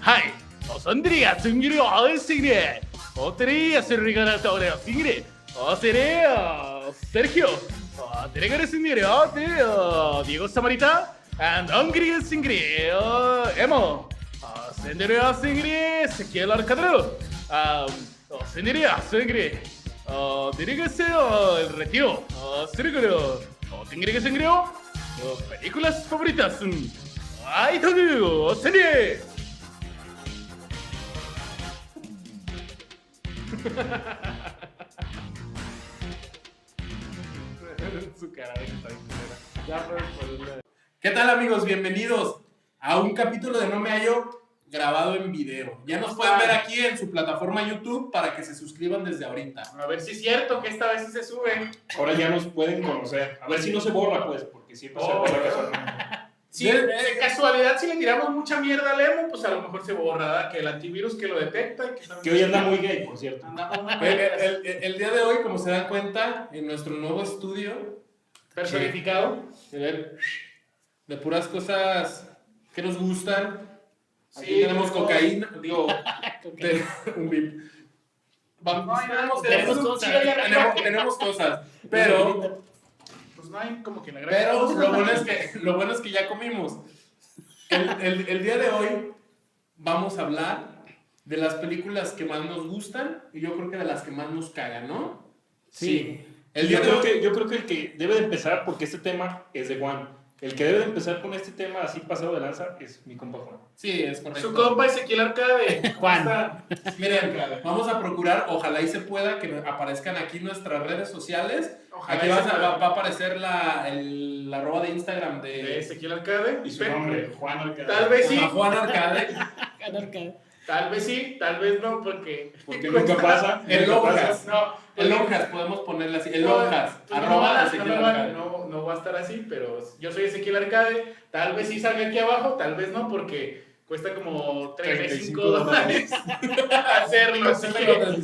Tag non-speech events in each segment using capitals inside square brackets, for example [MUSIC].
はい遊んでるやすんぎるよあいすぎるおてれやするがなと俺はすぎるおせれよセルヒオおてれがるすんぎるよてよディゴサマリタ and アングリーすんぎるよエモおせんでるやすんぎるセキュラルカドルあおせんでるやすんぎるおデリガセよ el retiro おするぐるおてんぎりがすんぎるよ películas favoritas. ¡Ay, todo! ¡Serie! [LAUGHS] Su cara de que está bien culera. Ya puedes ponerle. ¿Qué tal amigos? Bienvenidos a un capítulo de No Me Hallo grabado en video. Ya nos pueden ver aquí en su plataforma YouTube para que se suscriban desde ahorita. A ver si es cierto que esta vez sí se sube. Ahora ya nos pueden conocer. A ver si no se borra, pues, porque siempre se Oh. borra casualmente. Si de, de casualidad, si le tiramos mucha mierda al emo, pues a lo mejor se borra, ¿verdad? Que el antivirus que lo detecta y que, Que hoy anda muy gay, por cierto. El, el- el- día de hoy, como se dan cuenta, en nuestro nuevo estudio, personificado. de, de puras cosas que nos gustan. Aquí Sí, tenemos tenemos- cocaína, digo, [LAUGHS] de- un bip. Vamos, No tenemos, tenemos cosas. arriba, tenemos cosas, pero Pues no hay como que la gran Pero cosa. lo bueno es que, lo bueno es que ya comimos. El, el- el día de hoy vamos a hablar de las películas que más nos gustan y yo creo que de las que más nos cagan, ¿no? Sí. El yo, día de creo hoy, que, yo creo que el que debe de empezar, porque este tema es de Juan, el que debe de empezar con este tema así pasado de lanza es mi compa Juan. Sí, es correcto. Su compa Ezequiel Arcade. [LAUGHS] Juan. [LAUGHS] Miren, vamos a procurar, ojalá y se pueda, que aparezcan aquí nuestras redes sociales. Ojalá aquí va, a- pueda. va- va a aparecer la, el, la arroba de Instagram de de, Ezequiel Arcade. Y su nombre, Juan Alcalá. Tal vez sí, a Juan Arcade. [LAUGHS] tal vez sí, tal vez no, porque. Porque [LAUGHS] nunca pasa. El Lonjas. No, El Lonjas, podemos ponerle así. El Lonjas. pues no, arroba no, Ezequiel Arcade. no- no va a estar así, pero yo soy Ezequiel Arcade. Tal vez sí salga aquí abajo, tal vez no, porque cuesta como 35 35 dólares [LAUGHS] hacerlo.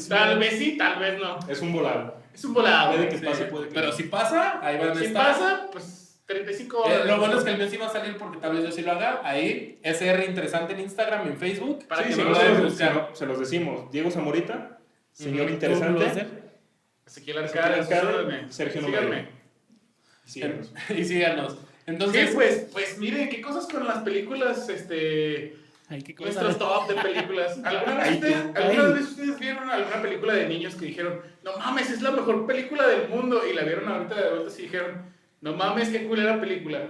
Tal vez sí, tal vez no. Es un volado. Es un volado. Puede que pase, puede que Pero no. si pasa, ahí van a Si estar. pasa, pues 35 Eh, lo bueno es que el mío sí va a salir porque tal vez yo sí lo haga. Ahí, SR Interesante en Instagram, en Facebook. Para Sí, que lo se, los, buscar. si no, se los decimos. Diego Zamorita, señor Ujú. interesante. Ezequiel Arcade, Ezequiel Arcade, órdenes. Sergio Síganme. Síganos. [LAUGHS] y síganos. Sí, Entonces, pues, pues miren, qué cosas con las películas, este, Ay, qué nuestros top de películas. [LAUGHS] ¿Alguna vez, Ay, ustedes, alguna vez ustedes vieron alguna película de niños que dijeron, no mames, es la mejor película del mundo? Y la vieron ahorita de adultos y dijeron, no mames, qué culera película.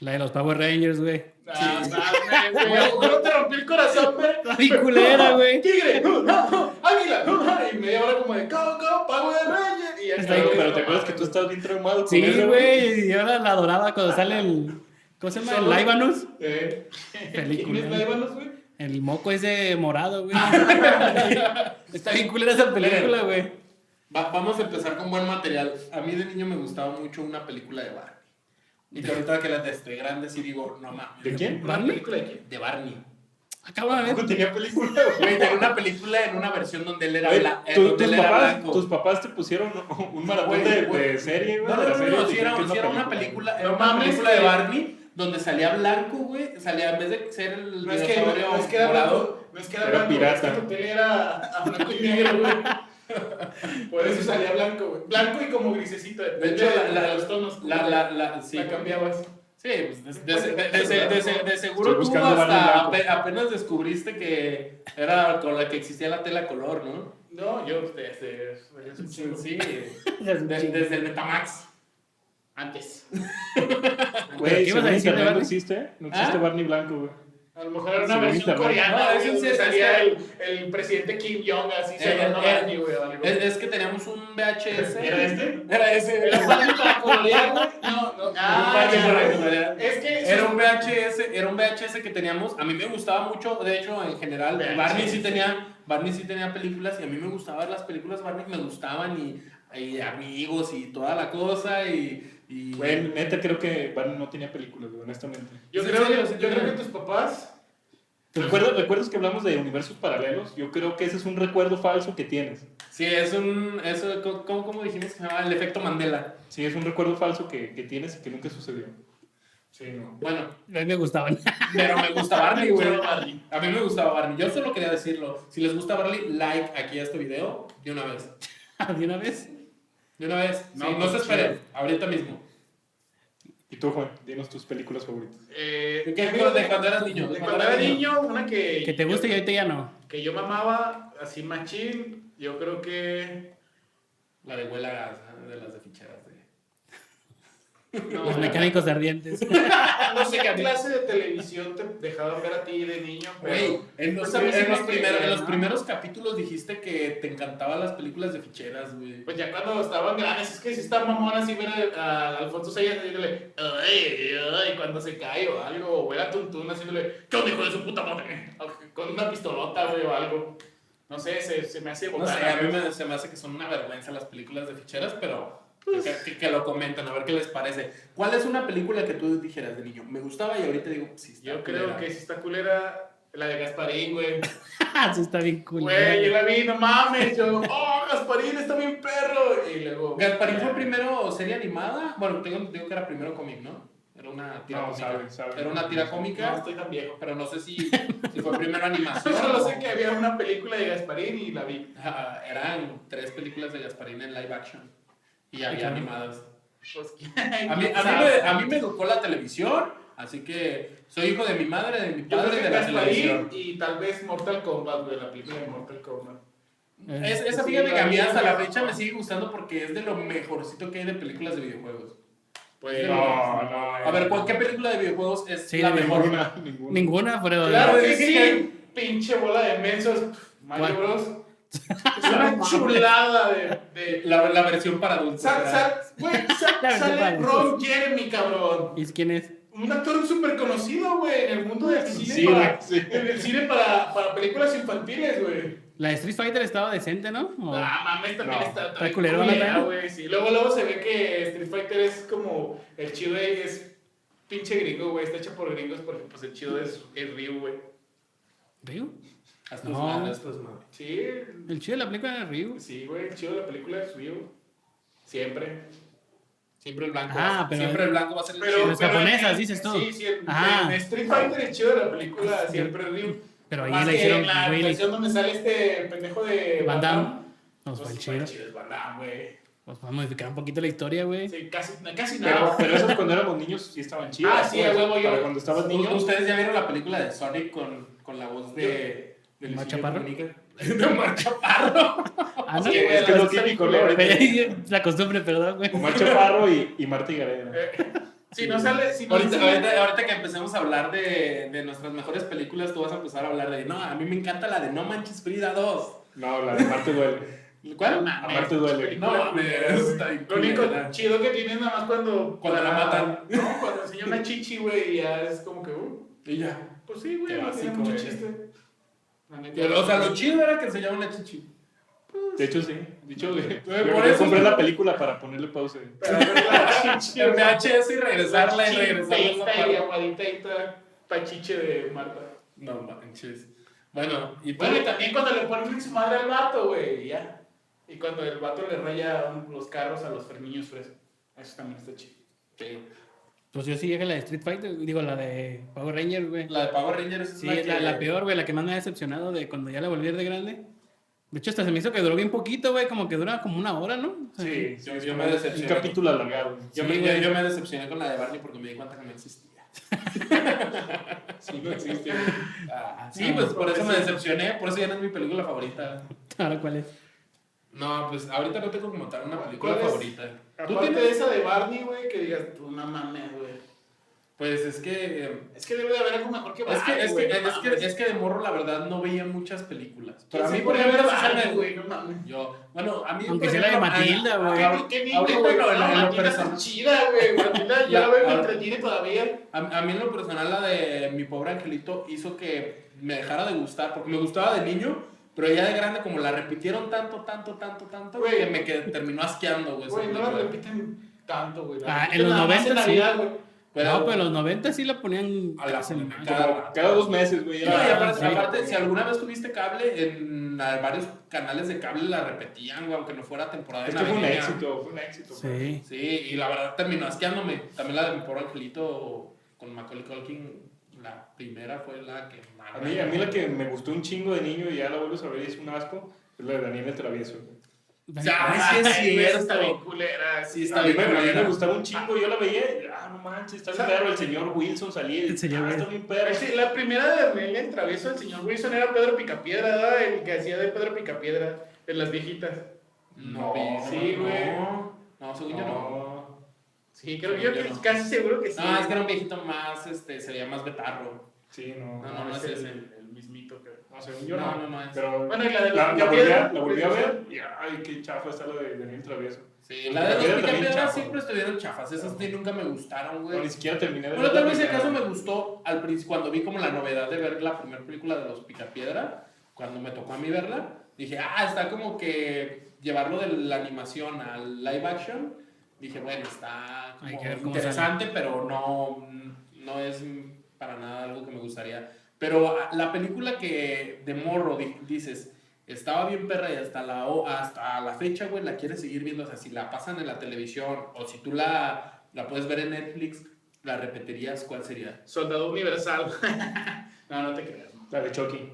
La de los Power Rangers, güey. Ah, mames, güey, ¿a poco no te rompió el corazón, güey? Está bien culera, güey. ¡Tigre! [LAUGHS] ¡Águila! Y media hora como de, ¡Go, go, Power Ranger! Y ya Está Pero, te acuerdas que tú estás bien traumado con Sí, güey. Y ahora la adoraba cuando sale el. ¿Cómo se llama? El Ivanus. eh, Película. ¿Quién es Ivanos, güey? El moco ese morado, güey. [LAUGHS] Está bien culera esa película, güey. Va- vamos a empezar con buen material. A mí de niño me gustaba mucho una película de Barney. Y que ahorita que las de grande sí digo, no mames. ¿De quién? ¿Una ¿Barney? película de quién? De Barney. Acaba de ver. ¿Cómo tenía película, güey? [LAUGHS] Tenía una película en una versión donde él era, Oye, bla- eh, tu- donde tus, él era papás, blanco. tus papás te pusieron un maratón de, de serie, güey. No, no, la no, no, sí era, sí era una película, era No una película de Barney donde salía blanco, güey. Salía, en vez de ser el No es que, dinosaurio no es que era blanco, no es que era, Era blanco, pirata. es que era a blanco y negro, güey. [LAUGHS] Por eso salía blanco, güey. Blanco y como grisecito, depende hecho, de, la- de la- los tonos. la, la, la, sí. la cambiabas. Sí, pues de, de- de- de- de- de- de- de seguro tú hasta apenas descubriste que era con la que existía la tela color, ¿no? No, yo desde, desde un Sí, sí. [LAUGHS] De- desde el Metamax. Antes. Güey, ¿Qué ibas a decir de internet no existe. No existe ¿Ah? Barney blanco, güey. A lo mejor era una versión coreana. No, donde salía el, el presidente Kim Jong así Eh, se llamaba eh, Barney, güey. o algo. Es, es que teníamos un VHS. ¿Era este? Era ese. ¿Era para colorear, güey? No, no. Ah, colorear. Es que Era un VHS, era un VHS que teníamos, a mí me gustaba mucho, de hecho, en general, VHS. Barney sí tenía, Barney sí tenía películas y a mí me gustaban las películas Barney, me gustaban y, y amigos y toda la cosa y... y Güey, neta creo que Barney no tenía películas, güey, honestamente. Yo Sí, creo, sí, que, sí, yo creo que tus papás. ¿Recuerdas, ¿Recuerdas que hablamos de universos paralelos? Yo creo que ese es un recuerdo falso que tienes. Sí, es un, eso, ¿cómo, cómo dijimos que se llamaba? El efecto Mandela. Sí, es un recuerdo falso que, que tienes y que nunca sucedió. Sí, no. Bueno, A mí me gustaban. pero me gusta Barney, güey. A mí me gustaba Barney. Yo solo quería decirlo. Si les gusta Barney, like aquí a este video de una vez. [LAUGHS] ¿De una vez? De una vez. No, Sí, no se esperen. Ahorita mismo. ¿Y tú, Juan? Dinos tus películas favoritas. Eh, ¿Qué película de cuando eras niño? De cuando era niño, una que. Que te guste y ahorita ya no. Que yo mamaba, así machín. Yo creo que. La de Huela Gas, de las de ficheras. No, Los mecánicos ardientes. [LAUGHS] no sé qué clase de televisión te dejaban ver a ti de niño, pero. Güey, en los, Pues sí en los me primeros, en los ¿no? primeros capítulos dijiste que te encantaban las películas de ficheras, güey. Pues ya cuando estaban grandes, es que si está mamón así ver a, a Alfonso Sayas haciéndole, ay, ay, cuando se cae o algo, o ver a Tuntún haciéndole, ¿qué onda, hijo de su puta madre? Con una pistolota, güey, o algo. No sé, se, se me hace No botana, sé, a mí me, se me hace que son una vergüenza las películas de ficheras, pero que, que- que lo comenten, a ver qué les parece. ¿Cuál es una película que tú dijeras de niño? Me gustaba y ahorita digo, sí, está Yo creo culera"? que si está culera la de Gasparín, güey. [LAUGHS] Eso está bien cool. Güey, yo la vi, no mames, yo, oh, Gasparín está bien perro. Y luego. ¿Gasparín fue primero serie animada? Bueno, tengo, digo que era primero cómic, ¿no? Era una tira No, cómica. sabe, sabe. Era una tira No cómica, estoy tan viejo. pero no sé si, si fue primero animación. [LAUGHS] Yo solo sé que había una película de Gasparín y la vi. Ah, eran tres películas de Gasparín en live action y había claro. animadas. Pues, A mí, a, mí me, a mí me educó la televisión, así que soy hijo de mi madre, de mi padre, que de la televisión. y tal vez Mortal Kombat, güey, la película de Mortal Kombat. Es, esa Sí, fíjate que a mí hasta la fecha me sigue gustando porque es de lo mejorcito que hay de películas de videojuegos. Pues, No, no. A ver, ¿cuál- ¿qué película de videojuegos es Sí, la de mejor? Ninguna, ninguna. Ninguna fuera de Claro que ¿Qué- sí, qué- pinche bola de mensos. Mario. Bros. Es una chulada de. de La, la versión para adultos. sal, ¿verdad? sal, güey, sal- Ya me sale. Ron Jeremy, cabrón. ¿Y quién es? Un actor súper conocido, güey, en el mundo del cine. Sí, para, güey, sí. En el cine para, para películas infantiles, güey. La de Street Fighter estaba decente, ¿no? O- Ah, mames, también No, está, está culero, güey. Sí, luego, luego se ve que Street Fighter es como. El chido es pinche gringo, güey. Está hecho por gringos porque, pues, el chido es, es Ryu, güey. ¿Ryu? Haz tus No. tus madres. Sí, El chido de la película era Ryu. sí, güey. El chido de la película es Ryu. Siempre. Siempre el blanco. Ah, pero- siempre el blanco va a ser el Pero, chido. Pero japonesas, dices tú. Sí, sí. En, Street Fighter el chido de la película siempre es Ryu. Pero ahí Más la hicieron en la versión donde sale este pendejo de Van Damme. Pues, Nos fue el fue chido. chido es Van Damme, güey. Pues vamos a modificar un poquito la historia, güey. Sí, casi, casi Pero, nada. pero esas cuando éramos niños sí estaban chidas. Ah, sí, pues, a huevo, yo- Para cuando estabas niño. ¿Ustedes ya vieron la película de Sonic con, con la voz de. De ¿Omar Chaparro? De [LAUGHS] Omar Chaparro. Ah, no. Sí, es que es lo la- típico, ¿no? la- La costumbre, perdón, güey. Omar Chaparro y, y Marta Gareda. Eh, Si no sale, si no Ahorita, sale- ahorita, ahorita que empecemos a hablar de, de nuestras mejores películas, tú vas a empezar a hablar de. No, a mí me encanta la de No Manches Frida 2. No, la de Marte duele. ¿Cuál? mames, Amarte duele. película No, está bien Lo único chido que tiene es nada más cuando... Cuando la matan. No, cuando enseña una chichi, güey, y ya es como que... Uh, Y ya. pues sí, güey, no tiene mucho chiste. O sea, lo chido era que enseñaba una chichi. De hecho, sí. De hecho, güey. por yo, yo eso- compré la película para ponerle pausa. Pero ver la [LAUGHS] chichi, En VHS y regresarla y regresarla. y aguadita y toda pachiche de Marta. No manches. Bueno, y. Bueno, y también cuando le ponen en su madre al vato, güey, y ya. Y cuando el vato le raya los carros a los ferniños frescos. Eso también está chido. Sí. Pues yo sí llegué a la de Street Fighter, digo, la de Power Rangers, güey. La de Power Rangers es Sí, la, es la, que- la peor, güey, la que más me ha decepcionado de cuando ya la volví a ver de grande. De hecho, hasta se me hizo que duró bien poquito, güey, como que dura como una hora, ¿no? O sea, Sí, Yo- me un decepcioné. capítulo alargado. Yo, Sí, me, yo me decepcioné con la de Barney porque me di cuenta que no existía. [LAUGHS] Sí, no existe. Ah, sí, pues por eso me decepcioné, por eso ya no es mi película favorita. [LAUGHS] Ahora, ¿cuál es? No, pues ahorita no tengo como tal una película ¿Cuál es? favorita. ¿Tú Aparte de tienes? esa de Barney, güey, que digas, tú no mames, güey. Pues es que. eh, Es que debe de haber algo mejor que Es Barney, que, es, que, güey, no es, que, mames. es que de morro, la verdad, no veía muchas películas. Pero a mí, por ejemplo, ver sí se Barney, me- güey, no mames. Yo, bueno, a mí. Aunque por sea la de ejemplo, Matilda, güey. a- ¿Qué, ahorita, güey? no, No, en lo- en lo Matilda personal- está chida, güey. Matilda, yo La- la veo y me ahora- entretiene todavía. A, a mí en lo personal la de mi pobre angelito hizo que me dejara de gustar, porque me gustaba de niño, pero ya de grande como la repitieron tanto, tanto, tanto, tanto, Güey. que me qued- terminó asqueando, güey. Güey, no la repiten tanto, güey. Ah, en los nada más 90 sí. Navidad, güey. Pero, no, pues en los 90 sí la ponían A la cada semana. cada- cada dos meses, güey. No, y era- aparte, sí. aparte, si alguna vez tuviste cable, en varios canales de cable la repetían, güey, aunque no fuera temporada Es que fue un éxito, fue un éxito. Sí. Sí, y la verdad terminó asqueándome. También la de mi pobre angelito con Macaulay Culkin, la primera fue la que más. A mí, a mí la que me gustó un chingo de niño y ya la vuelves a ver y es un asco, es la de Daniel el Travieso. güey. Ay, sí es [LAUGHS] cierto. Está bien culera. Sí, A está mí, bien. me, a mí me gustaba un chingo, yo la veía ah, no manches, está bien perro, el señor Wilson salía y, El señor ah, está Wilson. bien perro. Sí, la primera de Daniel el travieso del señor Wilson era Pedro Picapiedra, ¿verdad? El que hacía de Pedro Picapiedra de las viejitas. No, No, sí, güey. No, no, según yo no. No. Sí, creo yo Yo que no. casi seguro que sí. No, es que era un viejito más, este, se veía más betarro. Sí, no. No, no, no es el, ese. el mismito, creo. No, según yo No, no. no, no es. Pero Bueno, y la de la, los la volví, a, Picapiedra, la volví a ver y, ay, qué chafa está la de Daniel Travieso. Sí, la de los picapiedras siempre estuvieron chafas. Esas sí nunca me gustaron, No, güey. ni siquiera terminé de Bueno, tal vez si acaso me gustó al principio, cuando vi como la novedad de ver la primera película de los Picapiedra, cuando me tocó a mí verla, dije, ah, está como que llevarlo de la animación al live action. Dije, bueno, está como interesante, pero no, no es para nada algo que me gustaría. Pero ah, la película que de morro di- dices, estaba bien perra y hasta la, hasta la fecha, güey, la quieres seguir viendo. O sea, si la pasan en la televisión o si tú la, la puedes ver en Netflix, ¿la repetirías? ¿Cuál sería? Soldado Universal. [LAUGHS] no, no te creas. no. La de Chucky.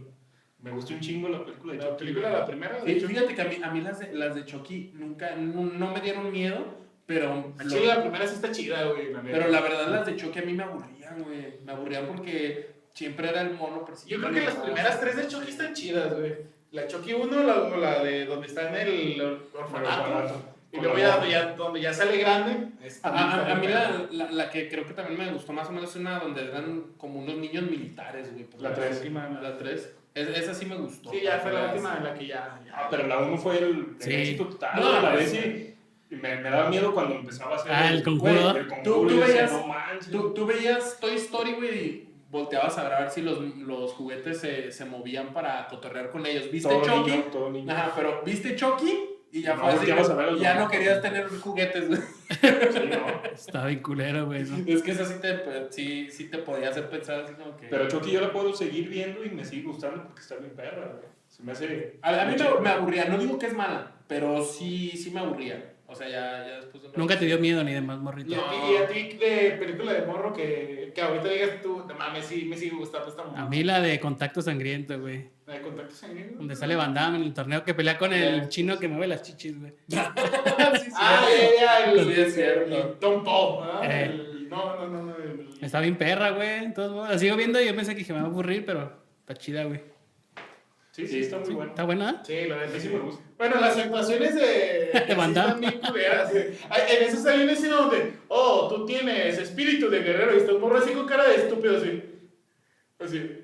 Me gustó un chingo la película de La Chucky. película, la primera. de hecho. fíjate que a mí, a mí las, de, las de Chucky nunca, no, no me dieron miedo, pero... Sí, la primera sí está chida, güey. la. Pero la verdad las de Chucky a mí me aburrían, güey. Me aburrían porque siempre era el mono Yo creo que las primeras tres de Chucky están chidas, güey. La Chucky 1, la, la de donde está en el orfanato. Y luego ya donde, ya donde ya sale grande. es- A, a- a mí la, la, la que creo que también me gustó más o menos es una donde eran como unos niños militares, güey. La tres. última, la- La 3. esa sí me gustó. Sí, ya fue la última en la que ya. ya- Ah, pero la 1 fue el, el Sí. éxito total. No, la vez sí. Y me, me daba miedo cuando empezaba a hacer Ah, el conjuro. güey, el Tú- conjuro tú decía, veías- no manches. Tú, tú veías Toy Story, güey, y volteabas a ver, si los, los juguetes se, se movían para cotorrear con ellos. ¿Viste todo Chucky? niño, todo niño. Ajá, pero ¿viste Chucky? Y ya No, fue así, a ver ya no querías tener juguetes, güey. Sí, no. Está bien culero, güey. eso. Es que eso sí te, sí, sí te podía hacer pensar así como que... Pero Chucky yo la puedo seguir viendo y me sigue gustando porque está bien perra. güey. Se me hace. A, a mí me, me aburría, no digo que es mala, pero sí, sí me aburría. O sea, ya, ya después de un Nunca te dio miedo ni demás Y morrito. a, y a ti de película de morro que, que ahorita digas tú, no mames, sí, me sigue gustando esta A mujer. mí la de contacto sangriento, güey. La de contacto sangriento. Donde sale Van Damme en el torneo que pelea con el chino que mueve las chichis, güey. [LAUGHS] Sí, sí, Ah, ya, ya, el, Sí, es cierto. el Tom Pop, ¿verdad? Eh. El- no, no, no, no. el- Está bien perra, güey. De todos modos, la sigo viendo y yo pensé que me va a aburrir, pero está chida, güey. Sí, sí, está muy bueno. ¿Está buena? Sí, la A verdad sí me gusta. Bueno, las actuaciones de. [LAUGHS] De Van sí. Ay, En esa hay una escena donde, oh, tú tienes espíritu de guerrero y está un morro así con cara de estúpido, así. Así.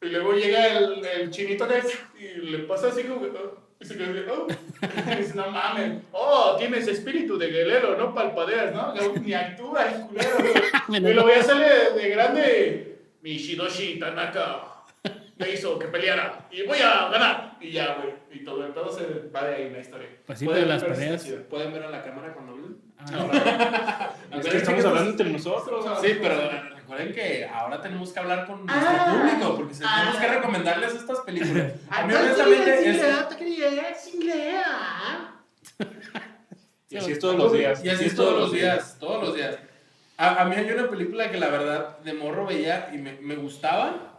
Y luego llega el, el chinito acá y le pasa así como que. oh, y se queda así, oh. Y dice, no mames. Oh, tienes espíritu de guerrero, no palpadeas, ¿no? Ni actúa el culero. [LAUGHS] Y luego ya sale de, de grande. Mi Shidoshi Tanaka me hizo que peleara. Y voy a ganar. Y ya, güey. Y todo, todo se va de ahí la historia. Pues sí, Pueden pero las ver- peleas. ¿Pueden ver a la cámara cuando hablen? Ah, Es que estamos hablando entre nosotros. Sí, pero recuerden que ahora tenemos que hablar con nuestro Ah. público, porque tenemos Ah. que recomendarles estas películas. [LAUGHS] A mí honestamente es... [LAUGHS] Y así es todos los días. Y así es todos los días, todos los días. A, a mí hay una película que la verdad de morro veía y me, me gustaba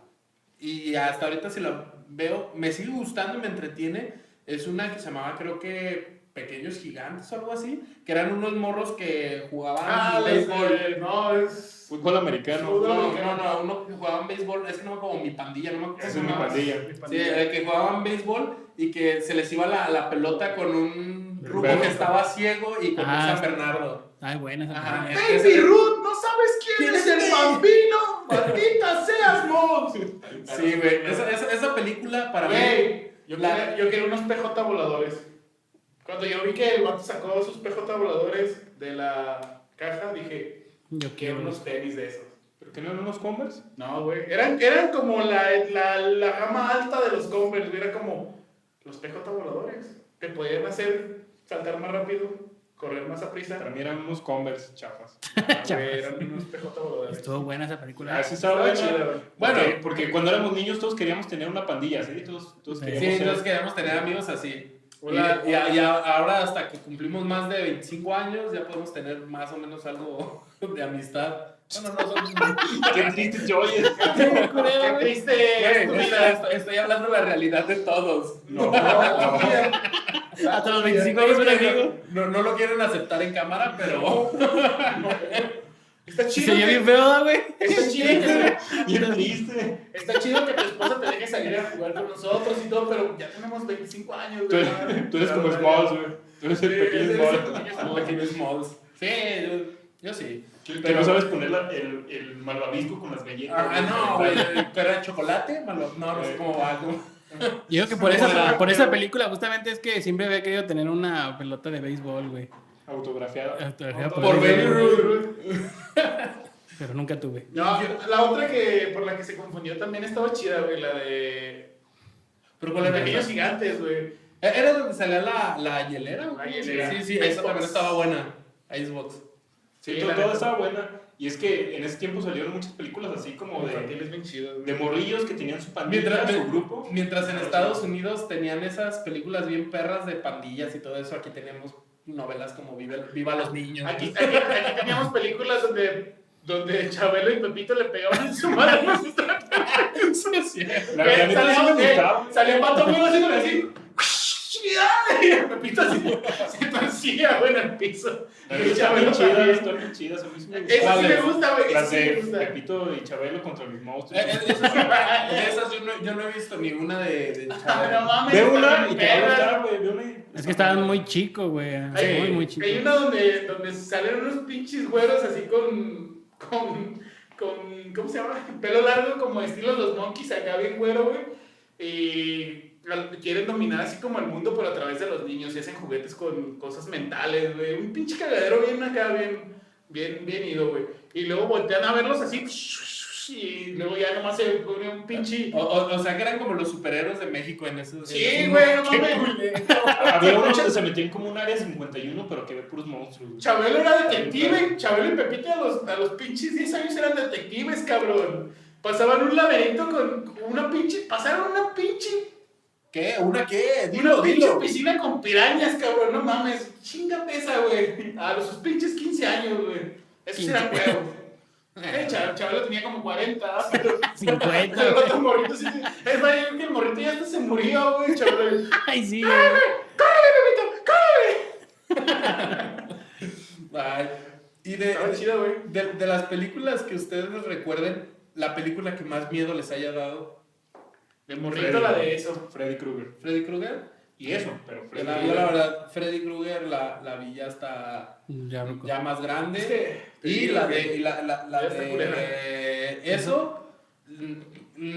y hasta ahorita si la veo, me sigue gustando y me entretiene. Es una que se llamaba creo que Pequeños Gigantes o algo así, que eran unos morros que jugaban Ah, béisbol. No, es. Fútbol americano. Fútbol. No, no, no, uno que jugaban béisbol, es que no me acuerdo, mi pandilla, no me acuerdo. Es mi se llamaba. pandilla. Sí, eh, que jugaban béisbol y que se les iba la, la pelota con un rubo Verde. que estaba ciego y con Ah, un San Bernardo. Ay, buena esa Ajá. Baby Ruth, ¿no sabes quién ¿Quién es es el bambino? ¡Maldita seas, Mons! Sí, güey. Esa, esa, esa película para mí. Güey, yo, La- quería, yo quería unos PJ voladores. Cuando yo vi que el vato sacó sus PJ voladores de la caja, dije, Yo quiero quiero. unos tenis de esos. ¿Pero que no eran unos Converse? No, güey. Eran, eran como la, la, la gama alta de los Converse, güey. Era como los PJ voladores. Que podían hacer saltar más rápido, correr más a prisa. Para mí eran unos Converse chafas. [LAUGHS] Ah, güey, eran unos PJ voladores. Estuvo buena esa película. Ah, sí estaba güey. Bueno. Porque, porque cuando éramos niños todos queríamos tener una pandilla, ¿sí? Todos, todos queríamos Sí, ser- entonces queríamos tener amigos así. Hola. y, y a- y ahora hasta que cumplimos más de 25 años ya podemos tener más o menos algo [LAUGHS] de amistad. No, no, no, son... [LAUGHS] Qué triste Joyes. Qué triste. Estoy, hablando de la realidad de todos. No, no, [LAUGHS] no. Hasta los 25 años un amigo. No, no lo quieren aceptar en cámara, pero. [LAUGHS] Está chido. Se que- bien feo, güey. Está chido que Bien triste. Está chido que tu esposa te deje salir a jugar con nosotros y todo, pero ya tenemos 25 años, Tú, güey. tú eres como Smalls, güey. Tú eres el pequeño eres Smalls. pequeño. Sí, yo, yo sí. Que no sabes poner la- el, el malvavisco con las galletas. Ah, no, güey. ¿Qué era chocolate? Malo- No, no sé cómo va. ¿cómo? Yo creo que por esa, por esa película justamente es que siempre había querido tener una pelota de béisbol, güey. Autografiada. Autografiada Por Baby Ruth. Pero nunca tuve. No, la otra que por la que se confundió también estaba chida, güey, la de. Pero Con la pequeños gigantes, güey. Era donde salía la, la hielera, güey. La hielera. Sí, sí, esa también estaba buena. Icebox. Sí, Sí, todo, estaba buena. Y es que en ese tiempo salieron muchas películas así como de, bien de morrillos que tenían su pandilla, Mientras, su grupo. mientras en Estados Unidos tenían esas películas bien perras de pandillas y todo eso, aquí tenemos novelas como Viva, Viva los Niños. Aquí, aquí, aquí teníamos películas donde, donde Chabelo y Pepito le pegaban en su madre. [LAUGHS] salía- Salía Pato así. Y el [LAUGHS] Pepito así se torcía, güey, en el piso. La Y Chabelo bien chidas, también. están bien chidas. A mí sí me Eso sí me gusta, güey. Eso Las sí me de gusta. Pepito y Chabelo contra los Eh, monstruos. eh, esas, de esas yo, no, yo no he visto ni una de, de [LAUGHS] Chabelo. no mames. Ve una y te va a gustar, güey. Ve una y... Es que estaban muy chicos, güey. Hay, Muy, muy chicos. hay una donde, donde salen unos pinches güeros así con, con, con, ¿cómo se llama? Pelo largo como estilo los monkeys, acá bien güero, güey. Y quieren dominar así como el mundo, pero a través de los niños y hacen juguetes con cosas mentales, güey. Un pinche cagadero bien acá, bien, bien, bien ido, güey. Y luego voltean a verlos así y luego ya nomás se pone un pinche... O, o, o sea que eran como los superhéroes de México en esos. Sí, güey, no mames. [LAUGHS] Había uno donde se metían como un área 51, pero que ve puros monstruos. Chabelo era detective, Chabelo y Pepito a los, a los pinches 10 años eran detectives, cabrón. Pasaban un laberinto con una pinche, pasaron una pinche, ¿Qué? ¿Una qué? una Dilo, pinche dilo. piscina con pirañas, cabrón, no mames. Chingate esa, güey. A los sus pinches 15 años, güey. Esos 15. eran huevos. Eh, Chab- Chabelo tenía como 40, pero [LAUGHS] 50. el otro morrito sí. Es más, yo creo que el morrito ya hasta se murió, güey, Chabelo. [LAUGHS] Ay, sí. ¡Córrele, Pepito! ¡Córrele! Ay, y de, chido, de las películas que ustedes recuerden, la película que más miedo les haya dado, De morrito la de eso. Freddy Krueger. Freddy Krueger. Y eso, pero Yo Freddy la, yo la verdad, Freddy Krueger la, la vi ya hasta Ya, más grande. Es que- Y la de, y la, la, la Ya está culera. de eso, mm,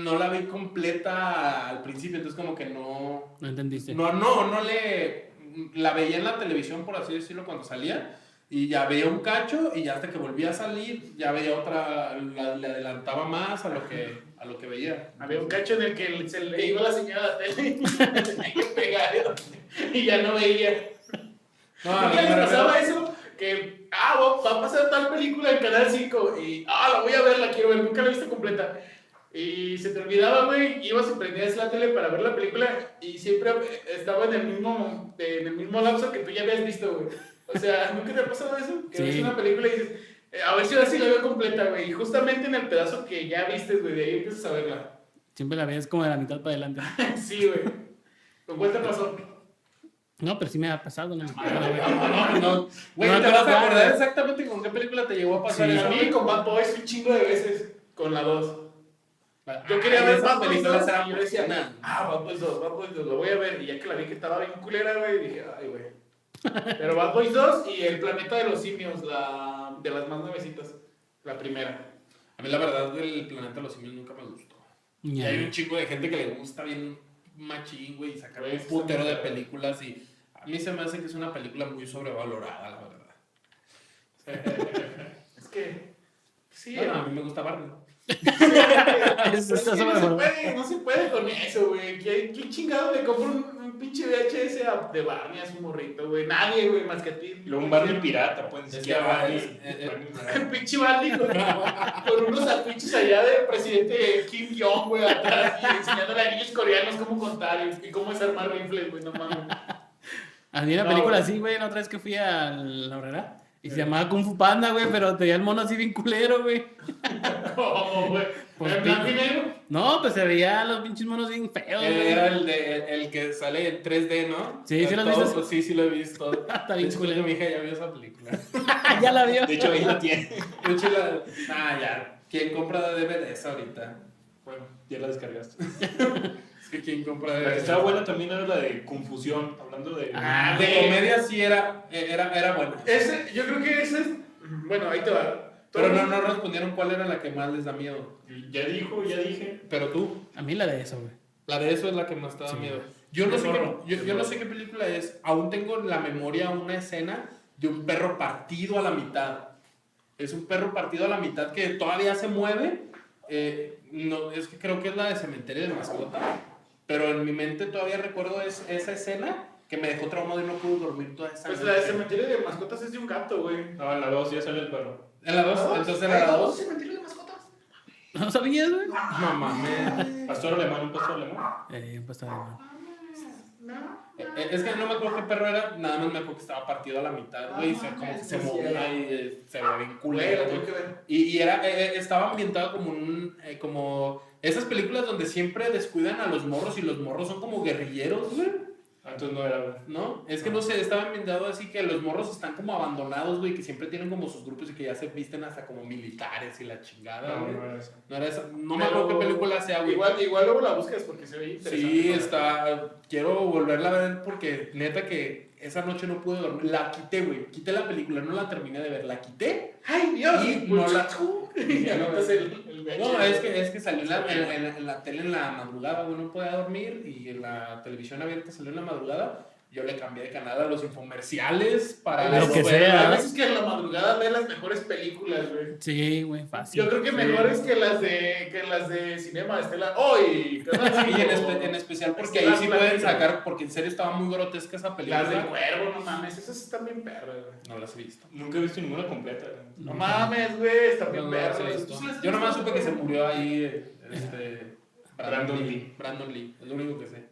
no la vi completa al principio, entonces como que no... No entendiste. No, no, no le... La veía en la televisión, por así decirlo, cuando salía. Y ya veía un cacho y ya hasta que volvía a salir, ya veía otra, la- le adelantaba más a lo que, a lo que veía. Había un cacho en el que se le iba la señora a la tele y [LAUGHS] tenía que pegar y ya no veía. No, ¿Por qué les me pasaba eso? Que, ah, va- a pasar tal película en Canal 5 y, ah, la voy a ver, la quiero ver, nunca la he visto completa. Y se te olvidaba, güey, ibas y prendías la tele para ver la película y siempre estaba en el mismo, en el mismo lapso que tú ya habías visto, güey. O sea, ¿nunca te ha pasado eso? Que Sí. ves una película y dices, a ver si ahora sí la veo completa, güey. Y justamente en el pedazo que ya viste, güey, de ahí empiezas a verla. Siempre la ves como de la mitad para adelante. [LAUGHS] sí, güey. ¿Con cuál te pasó? No, pero sí me ha pasado, no acuerdo, güey. No, no, güey, No ¿te vas a acordar exactamente con qué película te llegó a pasar A eso? mí con Bad Boys un chingo de veces, con la 2. Yo quería Ay, ver Bad Boys 2 películas eran y yo decía, buenas. ah, Bad Boys 2, Bad Boys 2, lo voy a ver. Y ya que la vi que estaba bien culera, güey, dije, ay, güey. Pero Bad Boys 2 y El Planeta de los Simios, la de las más nuevecitas, la primera. A mí la verdad del planeta de los simios nunca me gustó. Y hay un chico de gente que le gusta bien machín, güey, y sacar Güey, un putero de películas y a mí se me hace que es una película muy sobrevalorada, la verdad. [LAUGHS] Es que, sí, Bueno, a mí me gusta Barney. [LAUGHS] Es que no, se puede, no se puede con eso, güey. ¿Quién quién chingado le compra un, un pinche VHS a- de Barney a su morrito, güey? Nadie, güey, más que a ti. Luego un Barney pirata, pues. Es que, Barney. El [LAUGHS] pinche Barney con, con unos afiches allá del presidente Kim Jong, güey, atrás y enseñándole a niños coreanos cómo contar y, y cómo desarmar rifles, güey, no mames. [LAUGHS] A mí una No, película así, güey, la otra vez que fui a la horrera, Y se llamaba Kung Fu Panda, güey, pero tenía el mono así bien culero, güey. [LAUGHS] ¿Cómo, güey? Pues, ¿En blanco y negro? No, pues se veía los pinches monos bien feos, Eh, güey. Era el, de, el, el que sale en 3D, ¿no? Sí, ¿sí lo has visto? pues, sí, sí lo he visto. [LAUGHS] Está bien culero. mi hija ya vio esa película. [LAUGHS] ya la vio. De hecho, ahí la tiene. De hecho, la... Ah, ya. ¿Quién compra DVDs ahorita? Bueno, ya la descargaste. Que ¿quién compra? La que estaba buena también era la de Confusión, hablando de... Ah, De comedia sí era, era, era buena. Ese, yo creo que ese es. Bueno, ahí te va. Pero no, no respondieron cuál era la que más les da miedo. Ya dijo, ya dije. Pero tú, A mí la de eso, güey. la de eso es la que más te da Sí. miedo. Yo no, sé qué, yo, no sé qué película es. Aún tengo en la memoria una escena de un perro partido a la mitad. Es un perro partido a la mitad que todavía se mueve. Eh, no, es que creo que es la de Cementerio de Mascota. Pero en mi mente todavía recuerdo es- esa escena que me dejó traumado y no pude dormir toda esa Pues noche. la de cementerio de mascotas es de un gato, güey. No, en la 2 ya sale el perro. ¿En la 2? Entonces era la 2. cementerio de mascotas? ¿No sabías, güey? No mames. Pastor alemán, un pastor alemán. Eh, pues está bien. Eh, Es que no me acuerdo qué perro era, nada más me acuerdo que estaba partido a la mitad, güey, y se, como que se movía y eh, se veía bien culero, güey. Y, y era, eh, eh, estaba ambientado como un, eh, como esas películas donde siempre descuidan a los morros y los morros son como guerrilleros, güey, Ah, entonces no era, güey. ¿no? Es que no sé, estaba ambientado así que los morros están como abandonados, güey, que siempre tienen como sus grupos y que ya se visten hasta como militares y la chingada, No, güey. no era eso. No era esa, no me Pero acuerdo qué película sea, güey. Igual, igual luego la buscas porque se ve interesante. Sí, está. Quiero volverla a ver porque neta que esa noche no pude dormir. La quité, güey. Quité la película, no la terminé de ver. La quité. ¡Ay, Dios! Y no la- [LAUGHS] Y anotas el, el No, es que, es que salió en la, en, en- en la tele en la madrugada, güey. No podía dormir. Y en la televisión abierta salió en la madrugada. Yo le cambié de canal a los infomerciales para. Lo Lo que sea. A veces que en la madrugada ve las mejores películas, güey. Sí, güey, fácil. Yo creo que mejores que las de que las de cinema Estela. ¡Hoy! [LAUGHS] Y en, espe- en especial porque ahí sí pueden sacar, porque en serio estaba muy grotesca esa película. Las del cuervo, no mames. Esas están bien perras, güey. No las he visto. Nunca he visto ninguna completa. güey. No mames, güey. Están bien No, no perras. he visto. ¿Tú sí has Yo nomás supe que se murió ahí este, Brandon Lee. Brandon Lee, es lo único que sé.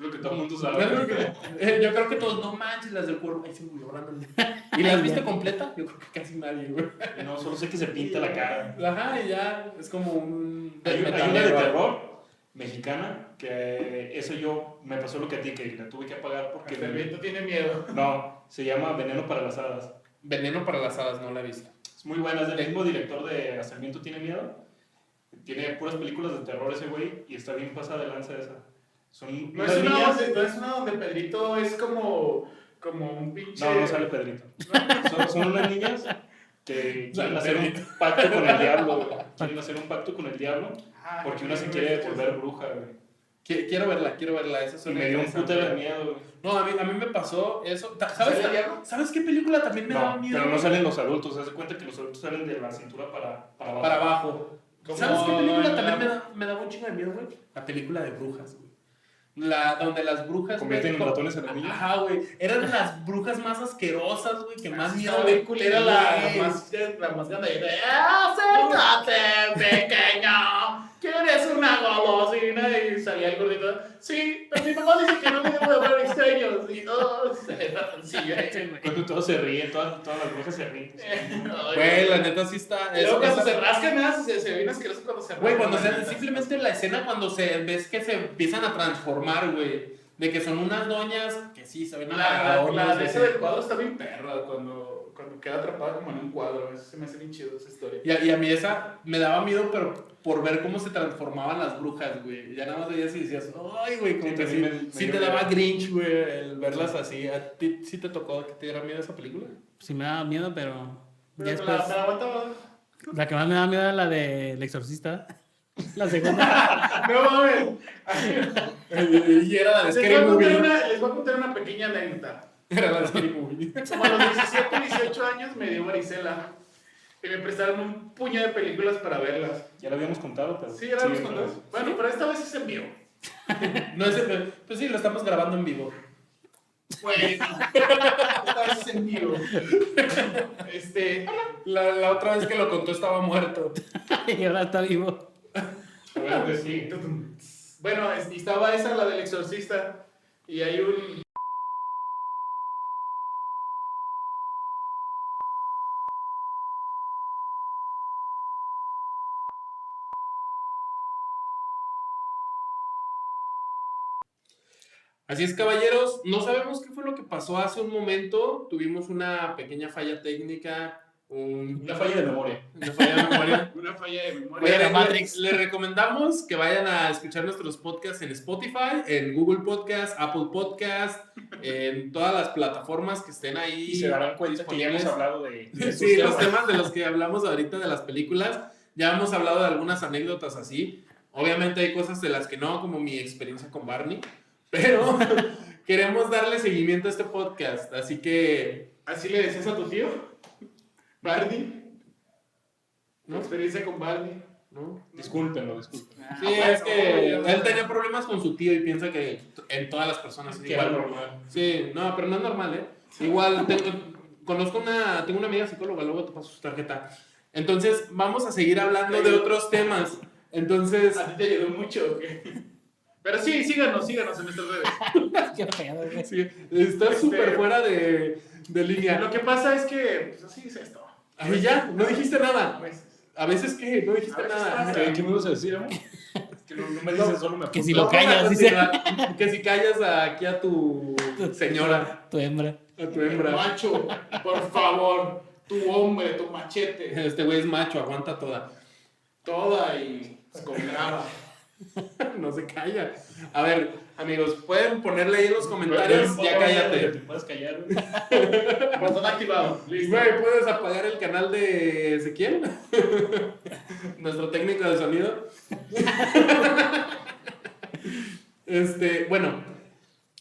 Es lo que todo el mundo sabe. que- eh, yo creo que todos, no manches, las del ahí se murió Brandon Lee. ¿Y las viste completa? Yo creo que casi nadie, güey. No, solo sé que se pinta la cara. Ajá, y ya, es como un... Hay, hay una de terror mexicana que eso yo me pasó lo que a ti, que la tuve que apagar porque el viento tiene miedo. no, se llama Veneno para las hadas. Veneno para las hadas, no la he visto. Es muy buena, es del mismo director de Hasta el viento tiene miedo. Tiene puras películas de terror ese güey y está bien pasada de lanza esa. Son No es, una niñas- donde, no es una donde Pedrito es como, como un pinche. No, no sale Pedrito. Son, son unas niñas que quieren hacer un pacto con el diablo. Quieren hacer un pacto con el diablo porque una se no, quiere volver bruja, güey. Qui- Quiero verla, quiero verla, esa Y suena me dio un puto de miedo, güey. No, a mí, a mí me pasó eso. ¿Sabes, ¿Sale el diablo? ¿Sabes qué película también me daba No, miedo? pero no salen los adultos. Haz de cuenta que los adultos salen de la cintura para, para abajo. Para abajo. ¿Sabes qué película también me, da, me daba un chingo de miedo, güey? La película de brujas, güey. La, donde las brujas. Convierten en ratones a los niños. Ajá, güey. Eran las brujas más asquerosas, güey, que más miedo culera la más, la más grande. de, Acércate, pequeño. ¿Quieres una golosina? Y salía el gordito. Sí, pero mi mamá dice que no me debo de ver extraños. Y oh, sí, güey. Cuando todos se ríen, todas, todas las brujas se ríen. [LAUGHS] Güey, la neta sí está. Luego cuando es- se rascan, nada, se, se ve bien asqueroso cuando se rascan. Güey, cuando se, simplemente la escena cuando se ves que se empiezan a transformar, güey. De que son unas doñas que sí se ven La, la, de ese del cuadro está bien perra cuando queda atrapada como en un cuadro. Eso se me hace bien chido esa historia. Y a, y a mí esa me daba miedo, pero por ver cómo se transformaban las brujas, güey. Ya nada más veías y decías, ay, güey, como Sí, que sí, me- me sí dio te daba Grinch, güey, el verlas así. ¿A ti sí te tocó que te diera miedo esa película? Sí me daba miedo, pero... Pero ya me la, después... la aguantaba. La que más me daba miedo era la de El Exorcista. [LAUGHS] La segunda. No mames. [LAUGHS] y era la de Les voy, Scary a contar Movie. una, les voy a contar una pequeña anécdota. Era la Scary. Como a los 17, 18 años me dio varicela. Y me prestaron un puño de películas para verlas. Ya lo habíamos contado, pero. Sí, ya lo otra contado. Bueno, pero esta vez es en vivo. [LAUGHS] No es pues sí, lo estamos grabando en vivo. Bueno, esta vez es en vivo. Este, La, la otra vez que lo contó estaba muerto. [LAUGHS] y ahora está vivo. Ver, pues sí. bueno, estaba esa, la del exorcista. Y hay un. Así es, caballeros, no sabemos qué fue lo que pasó hace un momento. Tuvimos una pequeña falla técnica, un- Una falla de memoria. una falla de memoria. [LAUGHS] Una falla de memoria. Oye, la le- Matrix. Les recomendamos que vayan a escuchar nuestros podcasts en Spotify, en Google Podcast, Apple Podcast, en todas las plataformas que estén ahí. Y se darán cuenta que ya hemos hablado de, de [LAUGHS] Sí, los temas. temas de los que hablamos ahorita de las películas. Ya hemos hablado de algunas anécdotas así. Obviamente hay cosas de las que no, como mi experiencia con Barney. Pero [LAUGHS] queremos darle seguimiento a este podcast. Así que, ¿Así le decías a tu tío? Barney. ¿no? Experiencia con Barney. ¿No? Discúlpenlo, discúlpenlo. Sí, es que él tenía problemas con su tío y piensa que en todas las personas es igual. normal. Sí, no, pero no es normal, ¿eh? Igual, tengo, conozco una, tengo una amiga psicóloga, luego te paso su tarjeta. Entonces, vamos a seguir hablando de otros temas. Entonces, A ti te ayudó mucho, ¿o qué? Pero sí, síganos, síganos en nuestras redes. [LAUGHS] Qué pedo, güey. sí, está Este- súper fuera de, de línea. Lo que pasa es que, pues así es esto. Ahí ya, no dijiste A nada. veces. A veces, ¿qué? No dijiste A nada. ¿Qué, qué me ibas a decir, amor? Es que no, no me dices, solo me Que si lo a callas, dice. Que si callas aquí a tu señora, Tu hembra. a tu hembra. Macho, por favor, tu hombre, tu machete, Este güey es macho, aguanta toda. toda y con grava. [LAUGHS] No se calla. A ver, amigos, pueden ponerle ahí en los comentarios. Ya cállate. Te puedes callar. Botón [LAUGHS] activado. Listo. Güey, ¿puedes apagar el canal de Ezequiel? [LAUGHS] Nuestro técnico de sonido. Este, bueno,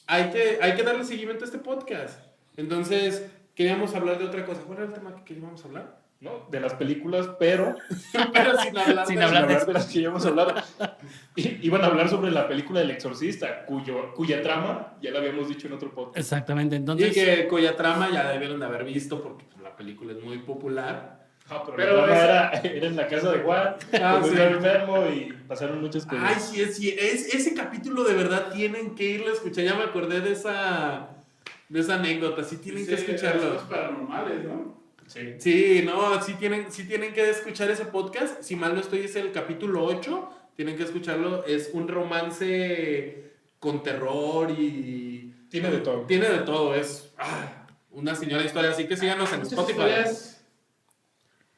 hay que, hay que darle seguimiento a este podcast. Entonces, queríamos hablar de otra cosa. ¿Cuál era el tema que queríamos hablar? ¿No? De las películas, pero [LAUGHS] Pero sin hablar Sin de- hablar de hablar de las que ya hemos hablado. Iban a hablar sobre la película del exorcista, cuyo, cuya trama ya la habíamos dicho en otro podcast. Exactamente, Y entonces. que cuya trama ya debieron de haber visto porque pues, la película es muy popular. Ah, pero, Pero la era, [LAUGHS] era en la casa de Juan, Ah, sí. enfermo y pasaron muchas cosas. Ay, sí, es, sí, es- ese capítulo de verdad tienen que irlo a escuchar. Ya me acordé de esa, de esa anécdota. Sí tienen que escucharlo. Los paranormales, ¿no? Sí. Sí, no, sí tienen, sí tienen que escuchar ese podcast. Si mal no estoy, es el capítulo 8. Tienen que escucharlo. Es un romance con terror y... Tiene de todo. Tiene de todo. Es ah, una señora historia. Así que síganos en Spotify. historias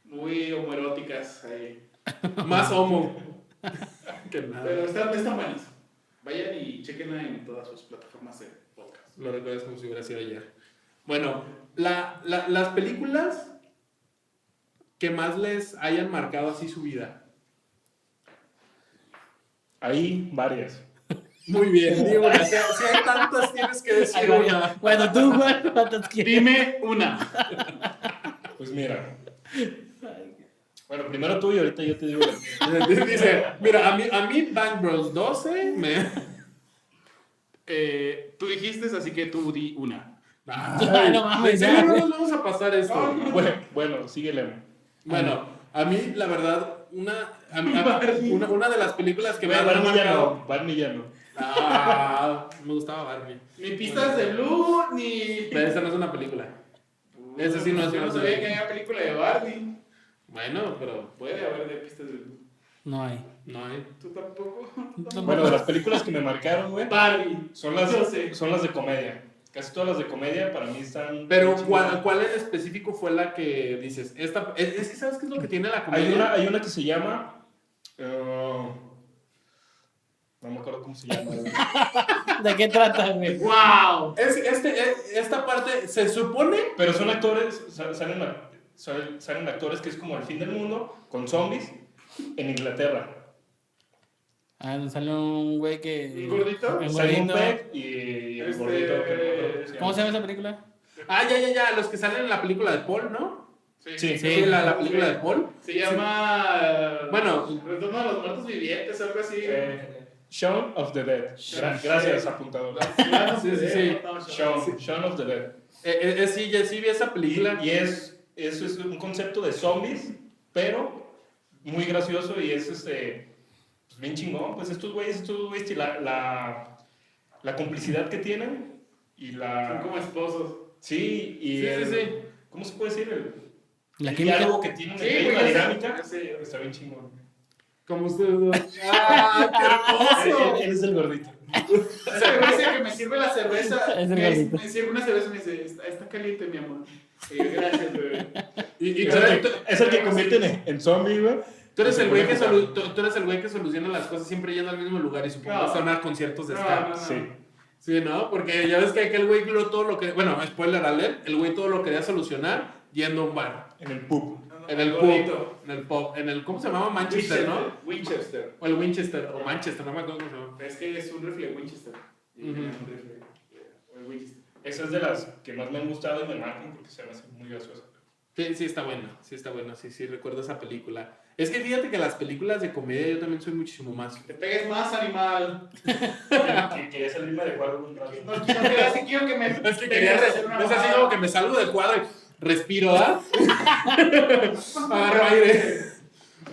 muy homoeróticas ahí. [LAUGHS] Más homo. [LAUGHS] que nada. Pero están, están buenas. Vayan y chequenla en todas sus plataformas de podcast. Lo recuerdas como si hubiera sido ayer. Bueno, la- la- las películas que más les hayan marcado así su vida. Hay varias. Muy bien, di una. Si, si hay tantas, tienes que Ay, decir Mario, una. Bueno, tú, Juan, ¿cuántas quieres? Dime una. Pues mira. Bueno, primero tú y ahorita yo te digo. [LAUGHS] Dice, mira, a mí, a mí Bang Bros 12 me... [LAUGHS] Eh, tú dijiste, así que tú di una. [LAUGHS] Ay, no mames, ¿En ya, no nos vamos a pasar esto? Bueno, bueno, síguele. Bueno, a mí, la verdad, una, a mí- a- una, una de las películas que me han Barney ya no. Barney ya no. Ah, me gustaba Barbie. Ni pistas de Blue, ni. Pero esa no es una película. Ese sí no es Yo no una sabía que película. había película de Barney. Bueno, pero Puede haber de pistas de Blue. No hay. no hay. ¿Tú tampoco? Bueno, de las películas que me marcaron, güey, Barbie. son las, son las de comedia. Casi todas las de comedia para mí están. Pero ¿cuál. ¿cuál en específico fue la que dices? Esta, es, es que ¿sabes qué es lo que tiene la comedia? Hay una, hay una que se llama. eh, no me acuerdo cómo se llama. [LAUGHS] ¿De qué trata, güey? ¡Wow! Es, este, es- esta parte se supone... Pero son actores, sa- salen, ac- salen, salen actores que es como el fin del mundo, con zombies, en Inglaterra. Ah, sale un güey que. ¿Un gordito? Un gordito. Y el Este, gordito. que no cómo se ¿Cómo se llama. esa película? Ah, ya, ya, ya, los que salen en la película de Paul, ¿no? Sí. Sí, la, la película de Paul. Se llama. Bueno. Retorno a los muertos vivientes, algo así. Eh, Shaun of the Dead. Gra- gracias, apuntador. Sí, sí, sí. Shaun, Shaun of the Dead. Eh, eh, eh, sí, ya sí vi esa Y, película. y es, es, es un concepto de zombies, pero muy gracioso y es este, pues bien chingón. Pues estos güeyes, estos güeyes, la, la, la complicidad que tienen y Son la. como esposos. Sí, y. Sí, el- sí, sí. ¿Cómo se puede decir? El, La el química. diálogo que tienen Sí, ellos, la dinámica. sé. Está bien chingón. Como ustedes dos. [LAUGHS] ¡Ah, qué hermoso! Él, él es el gordito. Ese güey dice que me sirve la cerveza. [LAUGHS] Es el me, gordito. me sirve una cerveza y me dice, está, está caliente, mi amor. Y yo, gracias, güey. Y, y Es el eres, que, tú- es el que convierten en, en zombie, güey. Tú eres el güey que solu- tú, tú eres el güey que soluciona las cosas siempre yendo al mismo lugar y supongo No. que son a conciertos de No, ska. no, no. Sí. Sí, ¿no? Porque ya ves que aquel güey lo- todo lo que... Bueno, spoiler alert, el güey todo lo quería solucionar yendo a un bar. En el pub. En el Gordito. pub. En el pub. En el... ¿Cómo se llamaba? Manchester, ¿no? Winchester. O el Winchester. O Manchester, no me acuerdo cómo se llama. Es que es un rifle de Winchester. Ujú. tiene un rifle. O el Winchester. Esa es de las que más me han gustado y me marcan porque se me hace muy graciosa. Sí, sí está buena, sí está buena, sí, sí, recuerdo esa película. Es que fíjate que las películas de comedia yo también soy muchísimo más. Te pegues más, animal. que quería salirme de cuadro un rato. No, no así quiero que me. [LAUGHS] Es que quería, hacer una es así como que me salgo del cuadro y respiro, ¿ah? [LAUGHS] Agarro aire.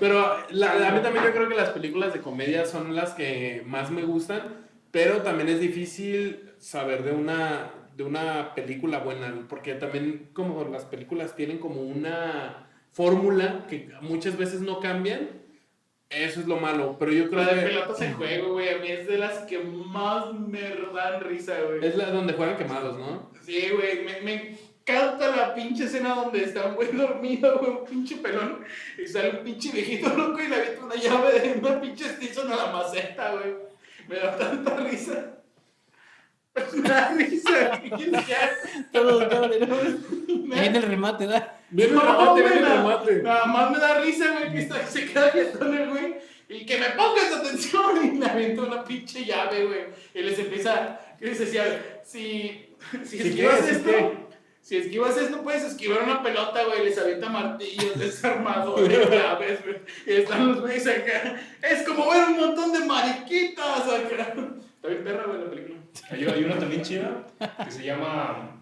Pero la- a mí también yo creo que las películas de comedia son las que más me gustan, pero también es difícil saber de una, de una película buena, porque también como las películas tienen como una fórmula que muchas veces no cambian, eso es lo malo, pero yo creo La de que pelotas en juego, güey. A mí es de las que más me dan risa, güey. es la donde juegan quemados, ¿no? Sí, güey, me, me encanta la pinche escena donde está un güey dormido, güey, un pinche pelón, y sale un pinche viejito loco y le avienta una llave de una pinche Stinson a la maceta, güey. Me da tanta risa. Me da risa. ¿Qué quieres que haga? Todo, todo, ¿no? Me- Viene el remate, ¿verdad? Viene el remate, viene el nada- remate. Nada más me da risa, güey, que está, se queda quietón el güey. Y que me pongas atención. Y me avienta una pinche llave, güey. Y les empieza. ¿Qué les decía? Si, si ¿Si esquivas esto. Si esquivas esto, puedes esquivar una pelota, güey. Les avienta martillos, [LAUGHS] desarmadores, llaves, güey. Y están los güeyes acá. Es como ver un montón de mariquitas acá. Está bien perra, güey, la película. Hay, hay una también chida que se llama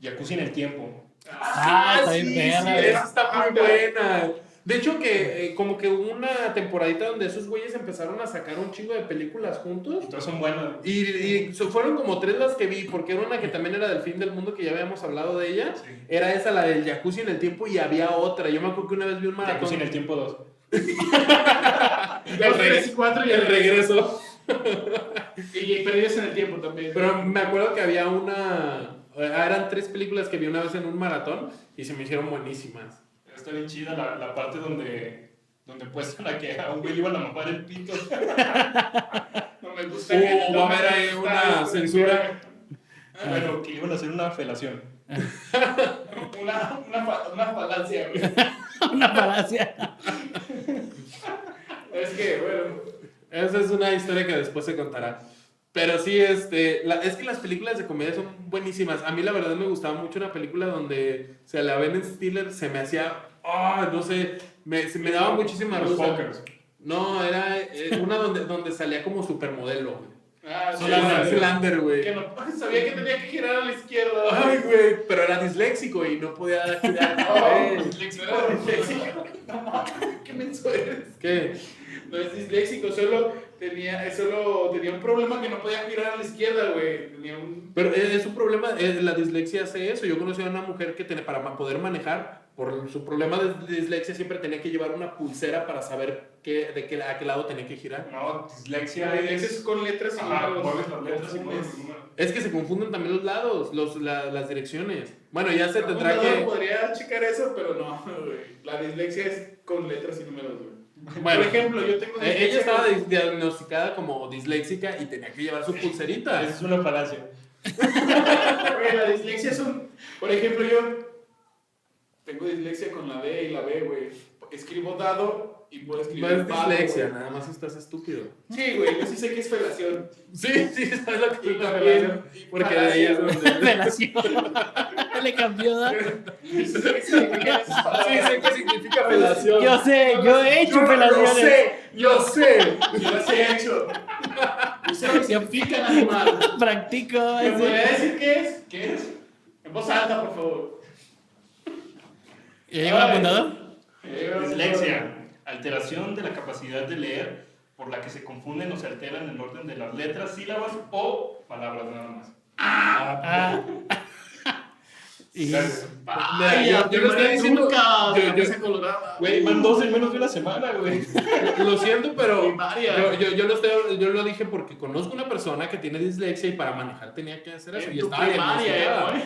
Jacuzzi en el tiempo. Ah, está bien perra, güey. Esa está muy buena. De hecho, que eh, como que hubo una temporadita donde esos güeyes empezaron a sacar un chingo de películas juntos. Y todas son buenas. Y, y fueron como tres las que vi, porque era una que también era del fin del mundo, que ya habíamos hablado de ella. Sí. Era esa, la del jacuzzi en el tiempo, y había otra. Yo me acuerdo que una vez vi un maratón. Jacuzzi en el tiempo 2. [LAUGHS] El Dos, re- tres y cuatro y el el regreso. [LAUGHS] Y perdidos en el tiempo también. Pero me acuerdo que había una... Eran tres películas que vi una vez en un maratón, y se me hicieron buenísimas. Está bien chida la, la parte donde, donde puestan a que a un güey le iban a mamar el pito. [LAUGHS] No me gusta Uh, que- va a haber ahí una censura. Bueno, que iban a hacer una felación. [LAUGHS] Una, una, una falacia, güey. Una palacia. Es que, bueno. Esa es una historia que después se contará. Pero sí, este, la- es que las películas de comedia son buenísimas. A mí la verdad me gustaba mucho una película donde se la ven en Stiller, se me hacía, ah, no sé, me, se me daba muchísima Los fuckers. No, era eh, una donde, donde salía como supermodelo, güey. Ah, sí, Slander, güey. Que no, [LAUGHS] sabía que tenía que girar a la izquierda. Ay, güey, pero era disléxico y no podía girar. [LAUGHS] No, disléxico. No mames, [LAUGHS] qué menso eres. ¿Qué? No es disléxico, solo tenía, solo tenía un problema que no podía girar a la izquierda, güey. Tenía un. Pero es un problema, la dislexia hace eso. Yo conocí a una mujer que para poder manejar, por su problema de dislexia, siempre tenía que llevar una pulsera para saber qué, de qué, a qué lado tenía que girar. No, dislexia La es... es con letras y Ajá, números. mueves las letras y Confundes. mueves los números. Es que se confunden también los lados, los, la- las direcciones. Bueno, ya se tendrá que... podría checar eso, pero no, güey. La dislexia es con letras y números, güey. Bueno, Por ejemplo, yo tengo eh, ella dislexia estaba con- di- diagnosticada como disléxica y tenía que llevar su pulserita. Esa es una falacia. Güey, la dislexia es un. Por ejemplo, yo tengo dislexia con la D y la B, güey. Escribo dado y puedo No escribir. es vago, dislexia, güey. nada más estás estúpido. Sí, güey, yo sí sé que es felación. Sí, sí, sabes lo que yo también- también. y Porque de ahí es donde... Relación. Le cambió, ¿da? Sí, Sí, sé qué significa felación. Yo sé, yo he hecho Yo relaciones. sé, yo sé. Yo las he hecho. Yo sé lo que significan animal. Practico. ¿Me podría decir qué es? ¿Qué es? En voz alta, por favor. ¿Ya llegó el Ay. apuntador? Dislexia. Alteración de la capacidad de leer por la que se confunden o se alteran el orden de las letras, sílabas o palabras nada más. Ah. [LAUGHS] Y Gracias. Mira, yo, yo lo estoy diciendo. yo- yo- colorada. Güey, van dos en menos de una semana, güey. [LAUGHS] Lo siento, pero yo, yo, yo lo estoy- yo lo dije porque conozco una persona que tiene dislexia y para manejar tenía que hacer eso. En y tu estaba primaria, eh, güey.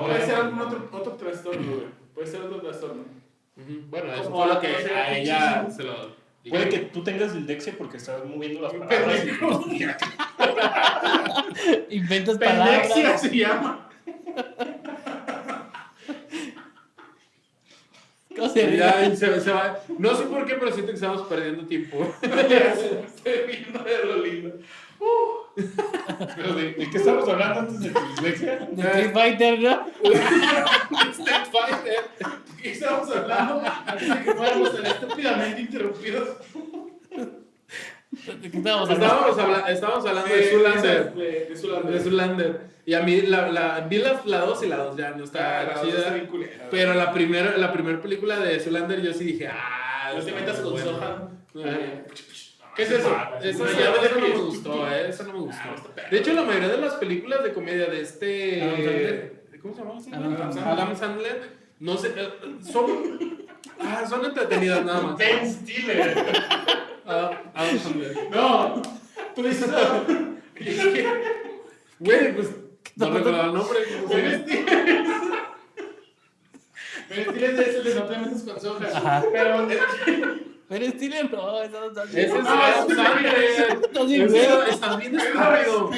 Puede ser algún otro, otro trastorno, güey. Puede ser otro trastorno. Bueno, eso Como fue lo que a ella se lo Puede que tú tengas dislexia porque estás moviendo las palabras. [LAUGHS] inventas palabras. Pendexia se llama. ¿Cómo se llama? Ya, se, se va. No sé por qué, pero siento que estamos perdiendo tiempo. [LAUGHS] [LAUGHS] Estoy viendo de lo lindo. Pero ¿De, de qué estamos hablando antes de tu dislexia? De Street Fighter, ¿no? Street Fighter. ¿De qué estamos hablando? Antes de que fuéramos tan estúpidamente interrumpidos. ¿De qué estábamos hablando? Estábamos, habla- estábamos hablando de Zulander. De, de Zulander. De Zulander. Y a mí la, la, vi la 2 y la 2 ya no Está, la chida. está. Pero la primera la primer película de Zulander yo sí dije, ah, No te metas con buena. ¿Qué es eso? Eso, Una eso llave no me gustó, eh, eso no me Ah, gustó. perro. De hecho, la mayoría de las películas de comedia de este. ¿Cómo se llama? Adam? Sandler. Adam Sandler. No sé, eh, son. Ah, son entretenidas nada más. Ben Stiller. Ah, Adam Sandler. No, tú dices. es que. Güey, pues. No recuerdo el nombre. ¿cómo se llama? Ben Stiller es ese de no te metas con Sohan. Ajá. Pero. Pero Stiller no, eso no es Ah, sí, Sandler. Estás bien estúpido.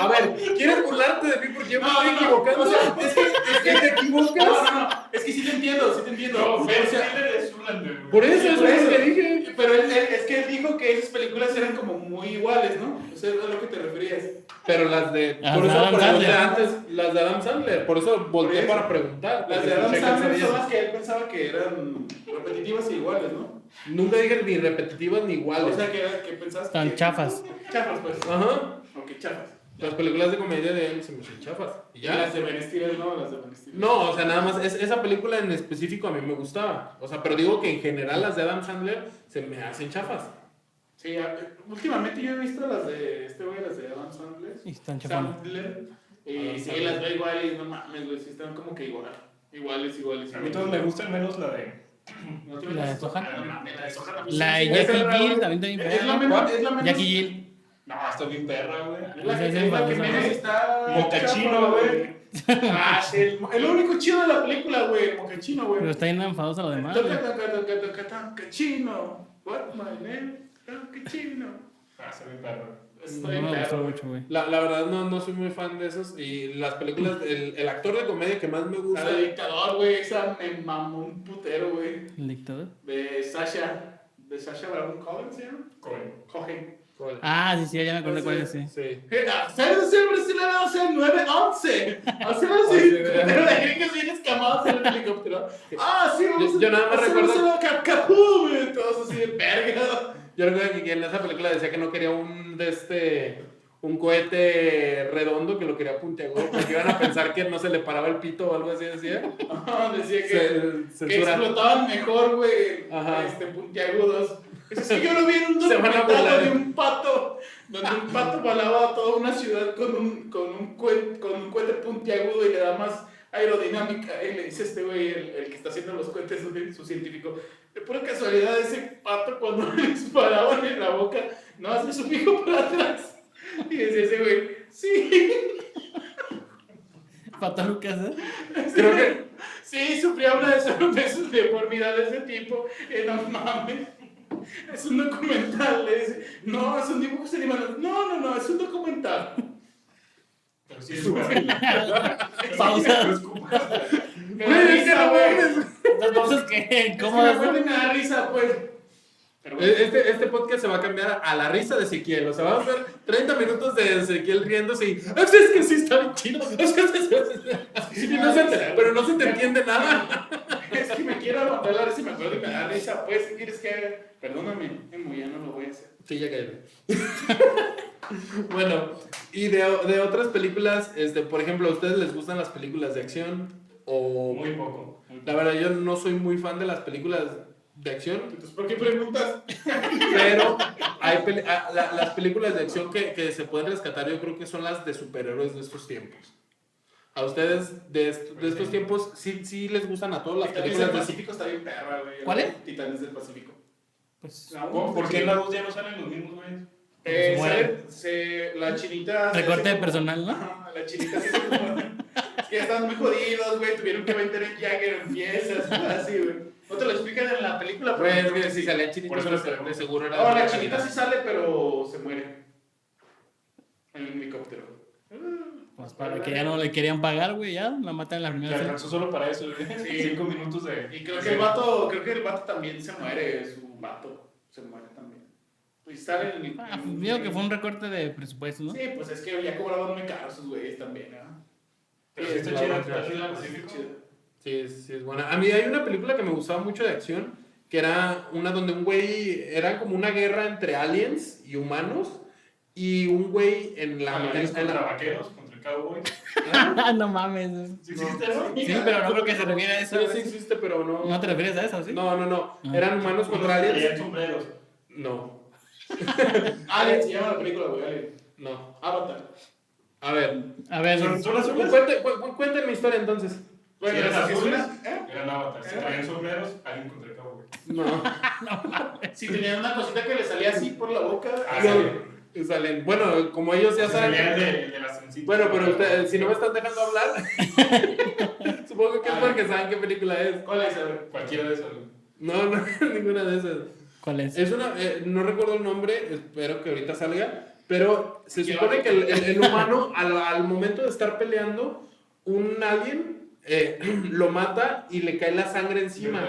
A ver, ¿quieres burlarte de mí porque yo me estoy equivocando? O sea, es que, es que te equivocas. No, no, no. Es que sí te entiendo, sí te entiendo. Es. Por eso, eso es eso. lo que dije. Dijo que esas películas eran como muy iguales, ¿no? O sea, es a lo que te referías. Pero las de. Las por de eso Adam pregunté Sandler. antes las de Adam Sandler. Por eso volteé para preguntar. Las de Adam Sandler son las que él pensaba que eran repetitivas e iguales, ¿no? Nunca dije ni repetitivas ni iguales. O sea, que, que pensabas Están que... chafas. Chafas, pues. Ajá. Ok, chafas. Las películas de comedia de él se me hacen chafas. Y Y ya. las de Ben Stiller, ¿no? Las de Ben Stiller. No, o sea, nada más, es- esa película en específico a mí me gustaba. O sea, pero digo que en general las de Adam Sandler se me hacen chafas. Sí, a- últimamente yo he visto las de este güey, las de Adam Sandler. Y están. Sandler. Y sí, Sandler. las veo igual y no mames, güey, sí están como que igual. Iguales, iguales. A mí todas me gustan menos la de. ¿No te ¿La de Sohan? No mames, la de Sohan también La de sí, Jackie güey. también está bien menos, es la menos. Jackie Jill. No, está bien perra, güey. Es la que, menos está. Mocachino, güey. Ah, el, el único chido de la película, güey, el mocachino, güey. Pero está bien enfadosa lo demás. Toca, toca, toca, toca, toca, chino. What my name? Cachino. Ah, está bien perra. Estoy No me gustó perro. mucho, güey. La, la verdad no, no soy muy fan de esos. Y las películas, el, el actor de comedia que más me gusta. La de dictador, güey, esa me mamó un putero, güey. El dictador. De Sasha. De Sasha Baron Cohen, ¿se llama? Cohen. Cohen. ¿Cuál? Ah, sí, sí, ya me acordé cuál es, sí. Sí. Cero de ser brasileño, o sea, 911. Hacer así, putero de gringos bien escamados en el helicóptero. Ah, sí, vamos Yo- yo nada más a hacer recuerdo- cap capú, güey. Todos así de verga. Yo recuerdo que en esa película decía que no quería un de este un cohete redondo que lo quería puntiagudo porque iban a pensar que no se le paraba el pito o algo así decía. Decía que, Se- que censura. explotaban mejor, güey, este, puntiagudos. Es que yo lo vi en un [LAUGHS] documental de un pato, donde un pato volaba a toda una ciudad con un, con un, cuen- con un cohete puntiagudo y le da más aerodinámica. Y le dice este güey, el, el que está haciendo los cohetes, su científico, de pura casualidad ese pato cuando [LAUGHS] le disparaban en la boca, no hace su pico para atrás. Y decía ese güey, sí. Pato Lucas, ¿eh? Creo que Sí, sufría una de sus deformidades de ese tipo. Eh, no mames. Es un documental. le dice, no, es un dibujo animado. No, no, no, es un documental. Pero sí es [LAUGHS] perra. Pausa. [LAUGHS] Me da risa, güey. Las pausas que Es que me da risa, pues. Pero bueno. este, este podcast se va a cambiar a la risa de Ezequiel. O sea, vamos a ver 30 minutos de Ezequiel riéndose y "Es es que sí está bien chido. [LAUGHS] Es que sí, y no se te- pero no se te entiende nada. [LAUGHS] Es que me quiero aguantar la risa y me acuerdo y me da risa. Pues, ¿qué quieres que haga? Perdóname, ya no lo voy a hacer. Sí, ya cállate. [LAUGHS] bueno, y de, de otras películas, este, por ejemplo, ¿a ustedes les gustan las películas de acción? O Muy poco. muy la verdad yo no soy muy fan de las películas de acción, Entonces, ¿por qué preguntas? [LAUGHS] pero hay peli- ah, la- las películas de acción que, que se pueden rescatar yo creo que son las de superhéroes de estos tiempos. ¿A ustedes de, est- de estos tiempos sí, sí les gustan a todas las Titanes del películas de Pacífico está bien perra, güey. ¿Cuál es? Titanes del Pacífico. Pues, ¿Por qué en la 2 ya no salen los mismos, güey? Eh, Se muere. sale- se- la chinita. se recorte de personal, ¿no? La chinita se hace como- Es que ya estaban muy jodidos, güey. Tuvieron que meter en Jagger en piezas, así, güey. No te lo explican en la película, Pues es que si salían Por chinitas, eso pregunto. de seguro era. No, la calidad. chinita sí sale, pero se muere. En el helicóptero. Pues para que ya no le querían pagar, güey, ya la matan en la primera escena. alcanzó solo para eso, güey. Sí. Cinco minutos de. Y creo que el vato, creo que el vato también se muere, su vato se muere también. Y sale en Ah, en- digo que fue un recorte de presupuesto, ¿no? Sí, pues es que ya cobraban muy caro esos güeyes también, ¿no? Pero sí está chida. Sí, es- sí, es buena. A mí hay una película que me gustaba mucho de acción, que era una donde un güey, era como una guerra entre aliens y humanos, y un güey en la... Aliens en- en contra la- vaqueros, contra el cowboy. [LAUGHS] ¿Ah? no mames. ¿Sí existe eso? Sí, pero no creo que se refiere a eso. Sí, sí existe, pero no... ¿No te refieres a eso, sí? No, no, no. Ah. Eran humanos contra aliens. sombreros. No, Alien se llama la película, güey, Alien. no. Avatar. A ver, A ver, ¿Son, azules? cu- mi historia entonces. Bueno, es eran azules. ¿eh? Eran avatar. Si ¿Eh? traían sombreros, alguien contra el cowboy. No. [LAUGHS] Si tenían una cosita que le salía así por la boca. Ah, Salen. Bueno, como ellos ya saben. de, de. Bueno, pero ustedes, si no me están dejando hablar, [LAUGHS] supongo que es Ah. porque saben qué película es. ¿Cuál es? A ver. Cualquiera de esas. güey. No, no, [LAUGHS] ninguna de esas. ¿Cuál es? Es una, eh, no recuerdo el nombre, espero que ahorita salga, pero se supone que el, el- el humano al, al momento de estar peleando, un alien eh, [CLEARS THROAT] lo mata y le cae la sangre encima.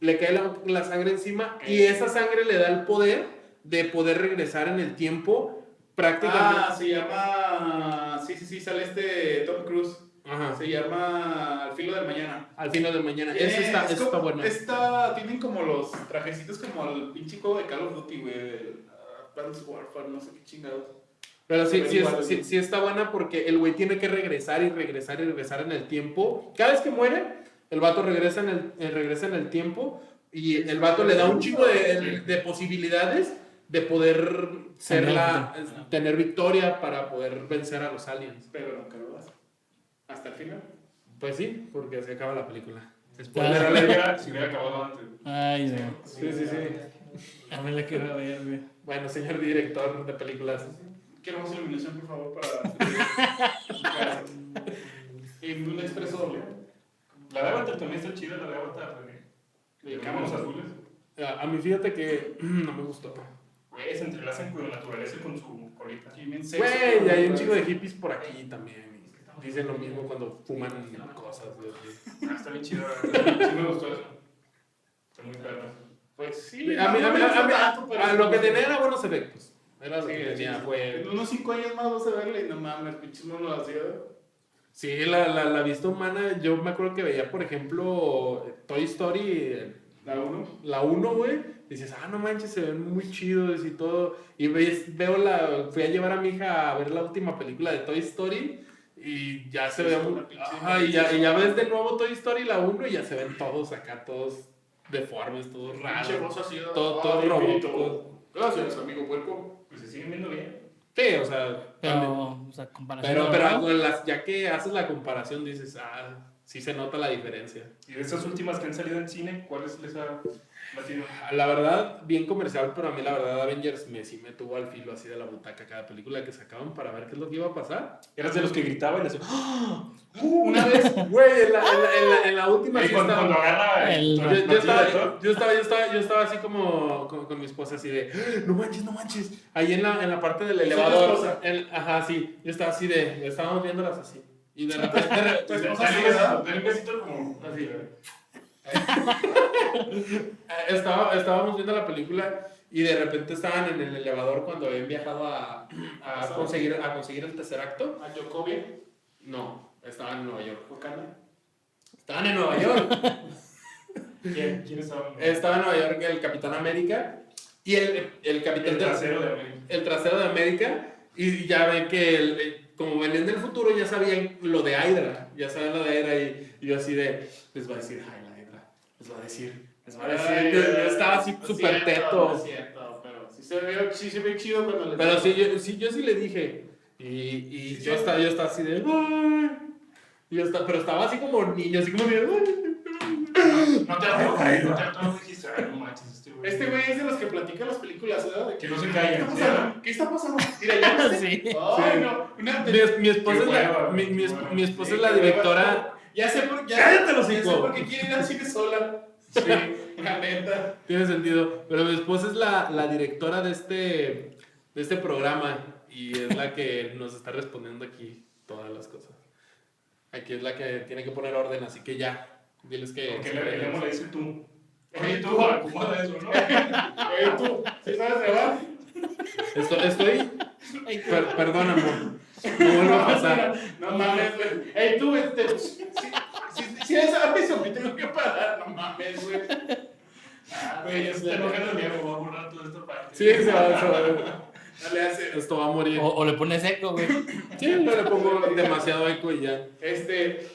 Le cae la, la sangre encima y esa sangre le da el poder de poder regresar en el tiempo prácticamente. Ah, se llama. Sí, sí, sí, sale este Tom Cruise. Ajá. Se llama Al filo del mañana. Al final de mañana. Tiene- Eso está, es eso está bueno. Está, tienen como los trajecitos como el pinche juego de Call of Duty, güey. el, ah, Advanced Warfare, no sé qué chingados. Pero sí, sí, es- sí- sí está buena porque el güey tiene que regresar y regresar y regresar en el tiempo. Cada vez que muere, el vato regresa en el, eh, regresa en el tiempo y el vato le da un chingo de, de posibilidades de poder ser Tener la, victoria. tener victoria para poder vencer a los aliens. Pero nunca lo das. Hasta el final. Pues sí, porque se acaba la película. Ah. Spoiler Pero alert. [LAUGHS] si hubiera, acabado antes. Ay, no. Sí, sí, sí. A ver la a ver, güey. Bueno, señor director de películas. Queremos iluminación, por favor, para. [LAUGHS] y un expreso doble. La de Avatar también está chida, la de Avatar. De, cámaras azules. A, a mí fíjate que [CLEARS THROAT] no me gustó. Güey, se entrelazan con la naturaleza y con su colita. Güey, y hay un chico de hippies por aquí también. Dicen lo mismo cuando fuman cosas. Ah, está bien chido. Sí me gustó eso. Está muy perro. Pues sí. A mí, a mí, no me a mí- tanto, a sí lo que tenía era buenos efectos. Era lo Sí, que sí, tenía, fue. En unos 5 años más vas a verle y no mames, pinches monos lo hacía. Sí, la, la, la vista humana, yo me acuerdo que veía, por ejemplo, Toy Story, La 1. la 1, güey. Dices, ah, no manches, se ven muy chidos y todo. Y ves, veo la. Fui a llevar a mi hija a ver la última película de Toy Story. Y ya se Sí, ve Ajá, y ya, y ya ves de nuevo Toy Story la 1 y ya se ven todos acá, todos deformes, todos raros. Todo, ah, todo bonito. Gracias, amigo puerco. Pues se siguen viendo bien. Sí, o sea. Pero, o sea, comparación. Pero, las- ya que haces la comparación, dices, ah, sí se nota la diferencia. Y de estas últimas que han salido en cine, ¿cuáles les ha batido? La verdad, bien comercial, pero a mí la verdad Avengers me, sí me tuvo al filo así de la butaca cada película que sacaban para ver qué es lo que iba a pasar. Eras de los que gritaban y decían, ¡Ah! [GASPS] Una vez, güey, en la, en la, en la, en la última sí cuando, estaba- cuando agarra El- yo, yo estaba, yo, estaba, yo, estaba, yo estaba así como con, con mi esposa, así de, "Ah, no manches, no manches. Ahí en la, en la parte del ¿Soy tu elevador. ajá, sí. Yo estaba así de, estábamos viéndolas así. Y de repente, [LAUGHS] Estaba, estábamos viendo la película y de repente estaban en el elevador cuando habían viajado a, a, conseguir, a conseguir el tercer acto. A Jokovic. No, estaban en Nueva York. Estaban en Nueva York. [LAUGHS] ¿Quién, ¿Quién estaba? Estaba en Nueva York el Capitán América y el, el Capitán El de- trasero de América. el trasero de América. Y ya ven que, el- eh, como venían del futuro, ya sabían lo de Hydra. Ya sabían lo de Hydra y, y yo así de, les va a decir, ay, la Hydra. Les va a decir, les va a decir. Ay, yo, yo ay, estaba así súper teto. es cierto, pero sí se ve, sí se ve chido cuando le Pero sí yo, sí, yo sí le dije, Y, y yo, estaba, yo estaba así de. Yo estaba, pero estaba así como niño, así como de. "Ay". No te no te atrevas, dijiste, ay, no manches, güey. Este güey es de los que platica las películas, ¿verdad? De Que no se ¿Qué callen, está pasando? ¿Qué está pasando? Mira, ya viste. [LAUGHS] Sí. Ay, no. Una, Mi, mi esposa, es la, hueva, mi, mi esposa Sí, es la directora. Ya sé por, ya, ¡Cállate los ya sé por qué quiere ir al cine sola. Sí, [LAUGHS] la neta. Tiene sentido. Pero mi esposa es la, la directora de este, de este programa y es la que nos está respondiendo aquí todas las cosas. Aquí es la que tiene que poner orden, así que ya. Diles que. Porque le, emo le dice tú. Oye, tú, acomoda eso, ¿no? Oye, tú, ¿sí sabes grabar? Estoy. estoy per- perdón, amor. No vuelve a pasar. No mames, güey. Ey, tú, este. Si, si, si es eso, me tengo que parar. No mames, güey. Ah, Güey, se está enojando el viejo, voy a borrar toda esta parte. Sí, se va, se va. No le hace. Esto va a morir. O, o le pones eco, güey. Sí, no le pongo demasiado eco y ya. Este.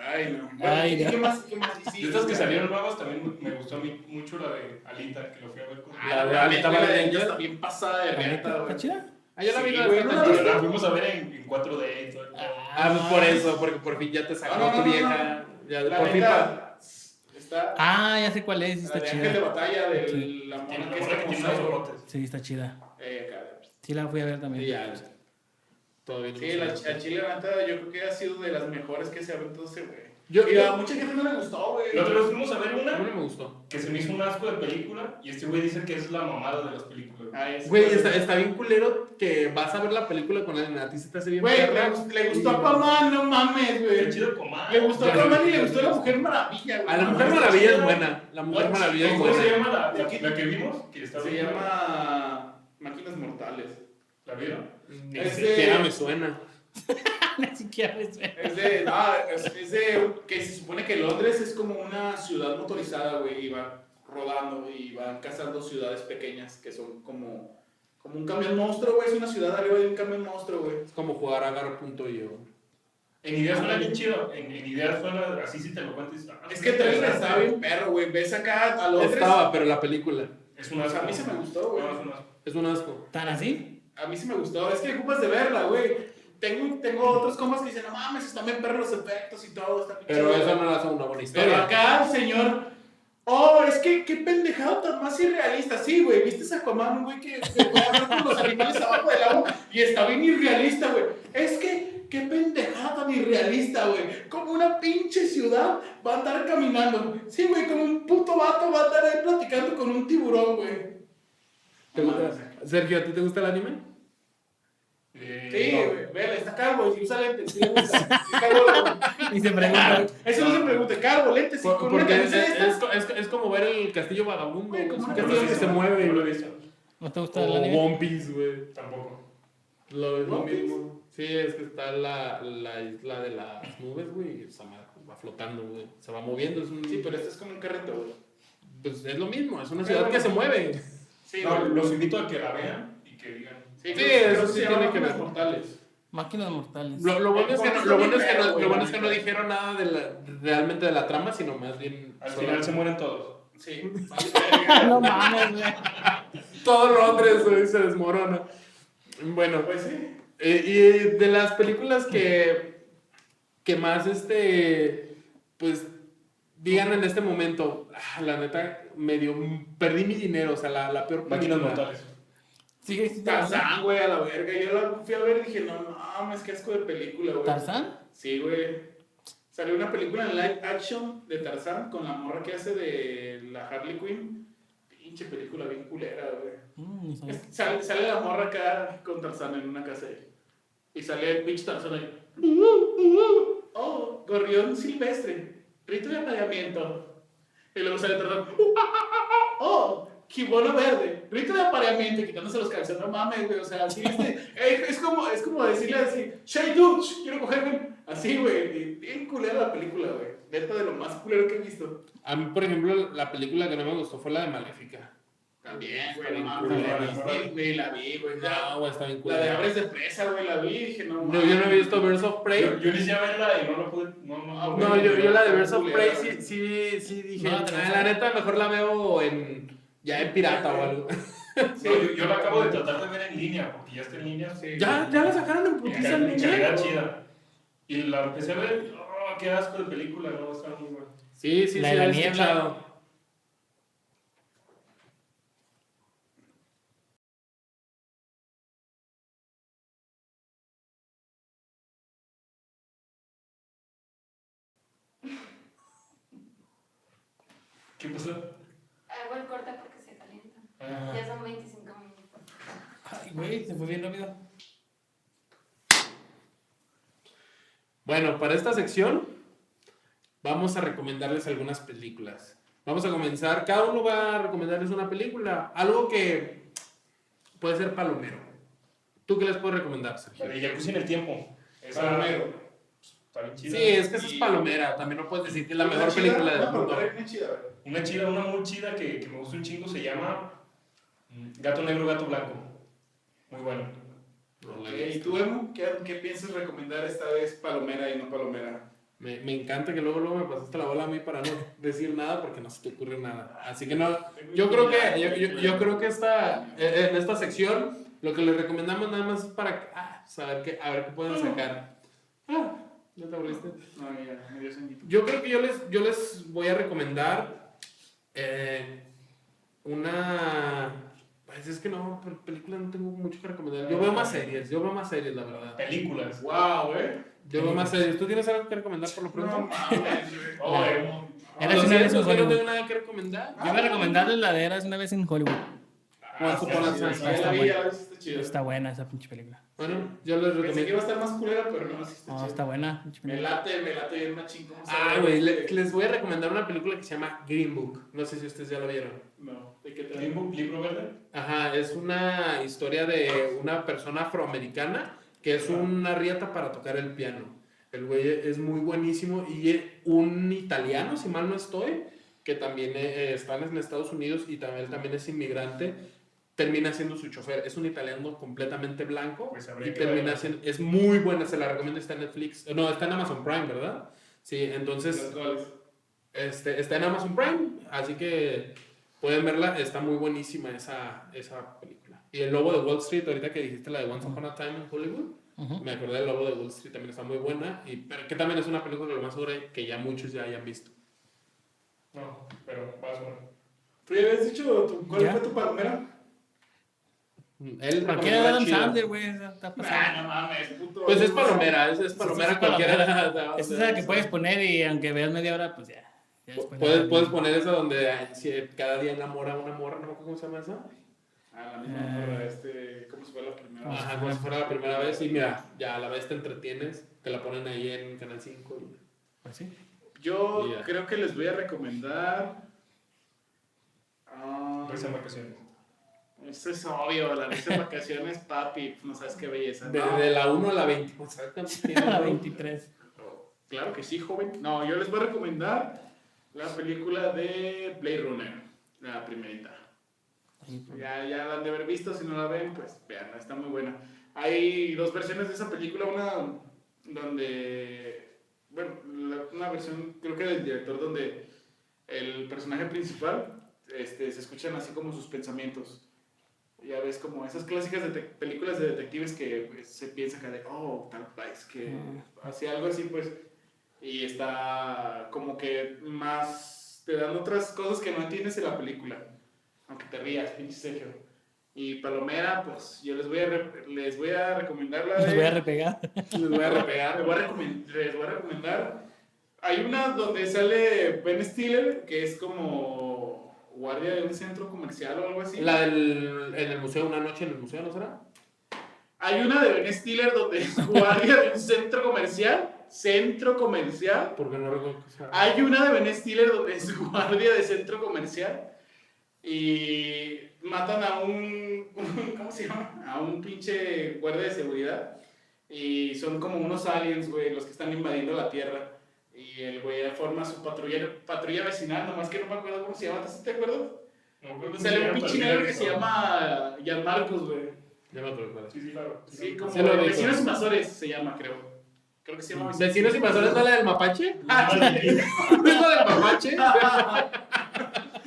Ay, no. Bueno, Ay, ¿y no. ¿Qué más? ¿Qué más De estas que salieron nuevas también me gustó a mí mucho la de Alita, que lo fui a ver con Ah, La de la Alita Angel. está bien pasada de reta, ¿Está güey. chida? Ah, yo la vi, la chida. La fuimos a ver en, en 4D y todo. Ah, pues por eso, porque por fin ya te sacó No, no, no, tu no, vieja. Ya, La por fin. está. Ah, ya sé cuál es, La está de Ángel de chida. batalla de la mona la que está ojos. Sí, está chida. Eh, acá. Sí, la fui a ver Sí, también. Sí, la ch- a Chile, la neta, yo creo que ha sido de las mejores que se ha aventado ese güey. Yo- y a mucha gente no le gustó, güey. Vez fuimos a ver A mí una no me gustó. que se me hizo un asco de película y este güey dice que es la mamada de las películas. Ah, Güey, está, está bien culero que vas a ver la película con alguien. A ti se te hace bien. Güey, le, le gustó a Aquaman, no mames, Qué güey. chido Comar. Le gustó a Aquaman y le gustó a la Mujer Maravilla, güey. A la Mujer Maravilla es buena. La Mujer Maravilla es ¿Cómo se buena. llama la, la, la que vimos? Que está Se bien llama Máquinas Mortales. ¿La vieron? Ni Es siquiera de- me suena. [LAUGHS] Ni siquiera me suena. Es de, no, es, es de, que se supone que Londres es como una ciudad motorizada, güey, y van rodando y van cazando ciudades pequeñas que son como, como un camión monstruo, güey, es una ciudad arriba de un camión monstruo, güey. Es como jugar a Agar.io. En ideas suena bien chido. En, en ideas suena así si te lo dices, ah, Es que trailer está bien perro, güey, ves acá a Londres. Estaba, pero la película. Es un asco. a mí se me gustó, güey. No, es un asco. Es un asco. ¿Tan así? A mí sí me gustó, es que ocupas de verla, güey. Tengo, tengo otros comas que dicen, no mames, están bien perros los efectos y todo, está Pero chido". eso no hace una buena Pero historia. acá el señor. Oh, es que qué pendejado tan más irrealista. Sí, güey, viste a Aquaman, güey que, que puede hablar con los animales abajo del agua y está bien irrealista, güey. Es que qué pendejada tan irrealista, güey. Como una pinche ciudad va a andar caminando. Sí, güey, como un puto vato va a andar ahí platicando con un tiburón, güey. ¿Te gusta? Sergio, ¿a ti te gusta el anime? Eh, Sí, no. está calvo y si usa lentes. Sí, le gusta. [LAUGHS] Es calvo, Y se pregunta. Eso no se pregunte, calvo, lentes y Por- con una Porque es, es, es- es como ver el castillo vagabundo. Güey, Es como un castillo que se mueve. No lo he visto. ¿No te gusta el O anime? One Piece, güey. Tampoco. Lo, es lo mismo. Sí, es que está la, la isla de las nubes, güey. y esa madre va flotando, güey. Se va moviendo. Es un, Sí, pero este es como un carrito, güey. Pues es lo mismo. Es una ciudad que se mueve. Sí, No, los invito a que la vean y que digan. Sí, Sí, eso sí tiene que Máquinas ver. mortales. Máquinas mortales. Lo, lo bueno es que no, Está lo bien bueno es que no, feo, güey, lo bueno es que la no neta. dijeron nada de la, realmente de la trama, sino más bien Al solo- final se mueren todos. Sí. [LAUGHS] No mames, güey. todo Londres güey, se desmorona. Bueno, Pues sí. Eh, y de las películas que, que más, este, pues, digan en este momento, ah, la neta, medio, perdí mi dinero, o sea, la, la peor Máquinas película. mortales. Existiendo. Tarzán, güey, a la verga. Yo la fui a ver y dije, no mames, qué asco de película, güey. ¿Tarzán? Sí, güey. Salió una película en live action de Tarzán con la morra que hace de la Harley Quinn. Pinche película bien culera, güey. Mm. Es- Sale, sale la morra acá con Tarzán en una casa ahí. Y sale el pinche Tarzán ahí. [LAUGHS] Oh, gorrión silvestre. Rito de apareamiento. Y luego sale Tarzán. [LAUGHS] Oh, kimono verde. Rito de apareamiento. y Quitándose los calzones. No mames, güey. O sea, así eh, [LAUGHS] es, como, es como decirle así. Shay Dutch, quiero cogerme. Así, güey. Bien culera la película, güey. Neta de lo más culero que he visto. A mí, por ejemplo, la película que no me gustó fue la de Maléfica. También, güey. No mames, la ¿verdad? vi, güey. La vi, güey. No, güey, está bien La de. Aves de Presa, güey, la vi dije, no Yo, mames. yo no he visto Birds of Yo, Prey. yo inicié a verla y no lo pude. No, no, Ah, No, yo, yo la de Birds of Prey sí, sí, sí dije, No, "Ah, la neta, mejor la veo en, ya en pirata o algo. Sí, yo, yo la acabo de tratar de ver en línea, porque ya está en línea. Sí. Ya, ya la sacaron en putiza en línea. calidad chida. Y la empecé a ver, oh, qué asco de película, no, está muy buena. Sí, sí, La sí, de la he niebla. ¿Qué pasó? Hago el corte porque se calienta. Ah. Ya son 25 minutos. Ay, güey, se fue bien rápido. Bueno, para esta sección vamos a recomendarles algunas películas. Vamos a comenzar, cada uno va a recomendarles una película, algo que puede ser palomero. ¿Tú qué les puedes recomendar, Sergio? de Jacuzzi en el tiempo. Esa, Palomero. Está bien chida. Sí, es que esa es palomera, también no puedes decir que es la Una mejor chida, película del una mundo. una chida. Una chida, una muy chida que, que me gusta un chingo se llama mm, Gato Negro, Gato Blanco. Muy bueno. No la Ok, he ¿Y visto. tú, Emo? ¿Qué, ¿Qué piensas recomendar esta vez palomera y no palomera? Me, me encanta que luego, luego me pasaste la bola a mí para no decir nada porque no se te ocurre nada. Así que no, yo creo que, yo, yo- yo creo que esta, eh, en esta sección lo que les recomendamos nada más es para ah, saber qué, a ver qué pueden sacar. Ah, ¿ya te aburriste? No, ya, me dio. Yo creo que yo les, yo les voy a recomendar eh, una... Pues es que no, pel- películas no tengo mucho que recomendar. Yo veo más series, yo veo más series, la verdad. Películas. Wow, güey. Yo veo más series. ¿Tú tienes algo que recomendar por lo No pronto? güey. Oh, eh, Era Lo una vez en que no Hollywood. tengo nada que recomendar. Yo voy a recomendarles la de Eras una vez en Hollywood. Once Upon a Sí, Time. sí, está buena. está chido. Está buena esa pinche película. Bueno, yo les Pensé que iba recomiendo. a estar más culera, pero no, sí está No, chido. está buena. Me late, me late bien machín. ¿cómo se Ah, güey, le- les voy a recomendar una película que se llama Green Book. No sé si ustedes ya la vieron. No, ¿de qué Green Book, libro verde. Ajá, es una historia de una persona afroamericana que es una riata para tocar el piano. El güey es muy buenísimo y un italiano, si mal no estoy, que también eh, está en Estados Unidos y también, él también es inmigrante, termina siendo su chofer. Es un italiano completamente blanco Pues y termina verla. siendo... Es muy buena, se la recomiendo, está en Netflix. No, está en Amazon Prime, ¿verdad? Sí, entonces... Este, está en Amazon Prime, así que pueden verla, está muy buenísima esa, esa película. Y el lobo de Wall Street, ahorita que dijiste la de Once Upon a Time en Hollywood, Ujú. me acordé del lobo de Wall Street, también está muy buena, y, pero que también es una película lo más seguro que ya muchos ya hayan visto. No, pero vas bueno. ¿Tú ya habías dicho tu- cuál Ya. fue tu palomera? Él Cualquiera de Adam. Sandler, güey. Está Ah, pasada. no mames, puto. Pues es palomera, es, es palomera es cualquiera. [LAUGHS] Esa es la que puedes poner y aunque veas media hora, pues ya. Puedes, puedes poner esa donde ay, si cada día enamora a una morra, ¿no? ¿Cómo se llama esa? Ah, la misma Eh. morra, este, ¿cómo se fue la primera? vez? Ajá, como si fuera la primera vez y mira, ya a la vez te entretienes, te la ponen ahí en Canal 5. y- Pues sí. Yo creo que les voy a recomendar. Ah, en vacaciones. Esto es obvio, la risa de vacaciones, papi. No sabes qué belleza. De, No, de la 1 a la 20. o sea, ¿cuántos tiene, A la no? 23. Claro que sí, joven. No, yo les voy a recomendar la película de Blade Runner, la primerita. Ya, ya la han de haber visto, si no la ven, pues veanla, está muy buena. Hay dos versiones de esa película, una donde, bueno, la- una versión creo que del director donde el personaje principal este, se escuchan así como sus pensamientos. Ya ves como esas clásicas de películas de detectives que pues, se piensa que de, oh, tal país, que hacía algo así, pues, y está como que más, te dan otras cosas que no entiendes en la película. Aunque te rías, pinche Sergio. Y Palomera, pues yo les voy a, les voy a recomendar la de... [LAUGHS] Les voy a repegar. Les voy a repegar. Les voy a, les voy a recomendar. Hay una donde sale Ben Stiller, que es como guardia de un centro comercial o algo así. La del en el museo, una noche en el museo, ¿no será? Hay una de Ben Stiller donde es guardia de un centro comercial. Centro comercial. Porque no recuerdo que sea. Hay una de Ben Stiller donde es guardia de centro comercial y matan a un, un- ¿cómo se llama? A un pinche guardia de seguridad y son como unos aliens, güey, los que están invadiendo la Tierra y el güey forma su patrulla, patrulla vecinal, nomás que no me acuerdo cómo se llama, ¿te acuerdas? No, me acuerdo. Sale un pinche negro que se llama Jan Marcos, güey. Ya me acuerdo. Sí, sí, claro. Sí, como Vecinos Invasores se llama, creo. Creo que se llama Vecinos Invasores, ¿no la del mapache? ¿No es la del mapache? [LAUGHS] Ah, [LAUGHS]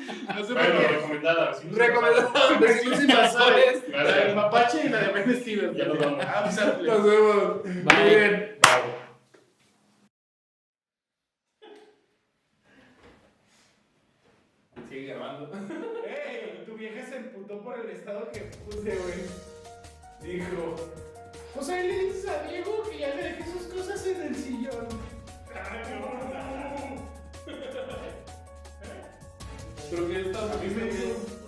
[LAUGHS] no sé bueno, recomendada. Recomendada. Vecinos invasores. La del mapache y la de Ben Stevens. Ya lo vamos. Ah, pues, Nos vemos. Muy bien. Este dijo: O sea, él le dices a Diego que ya le dejé sus cosas en el sillón. Ay. Creo que esta a me.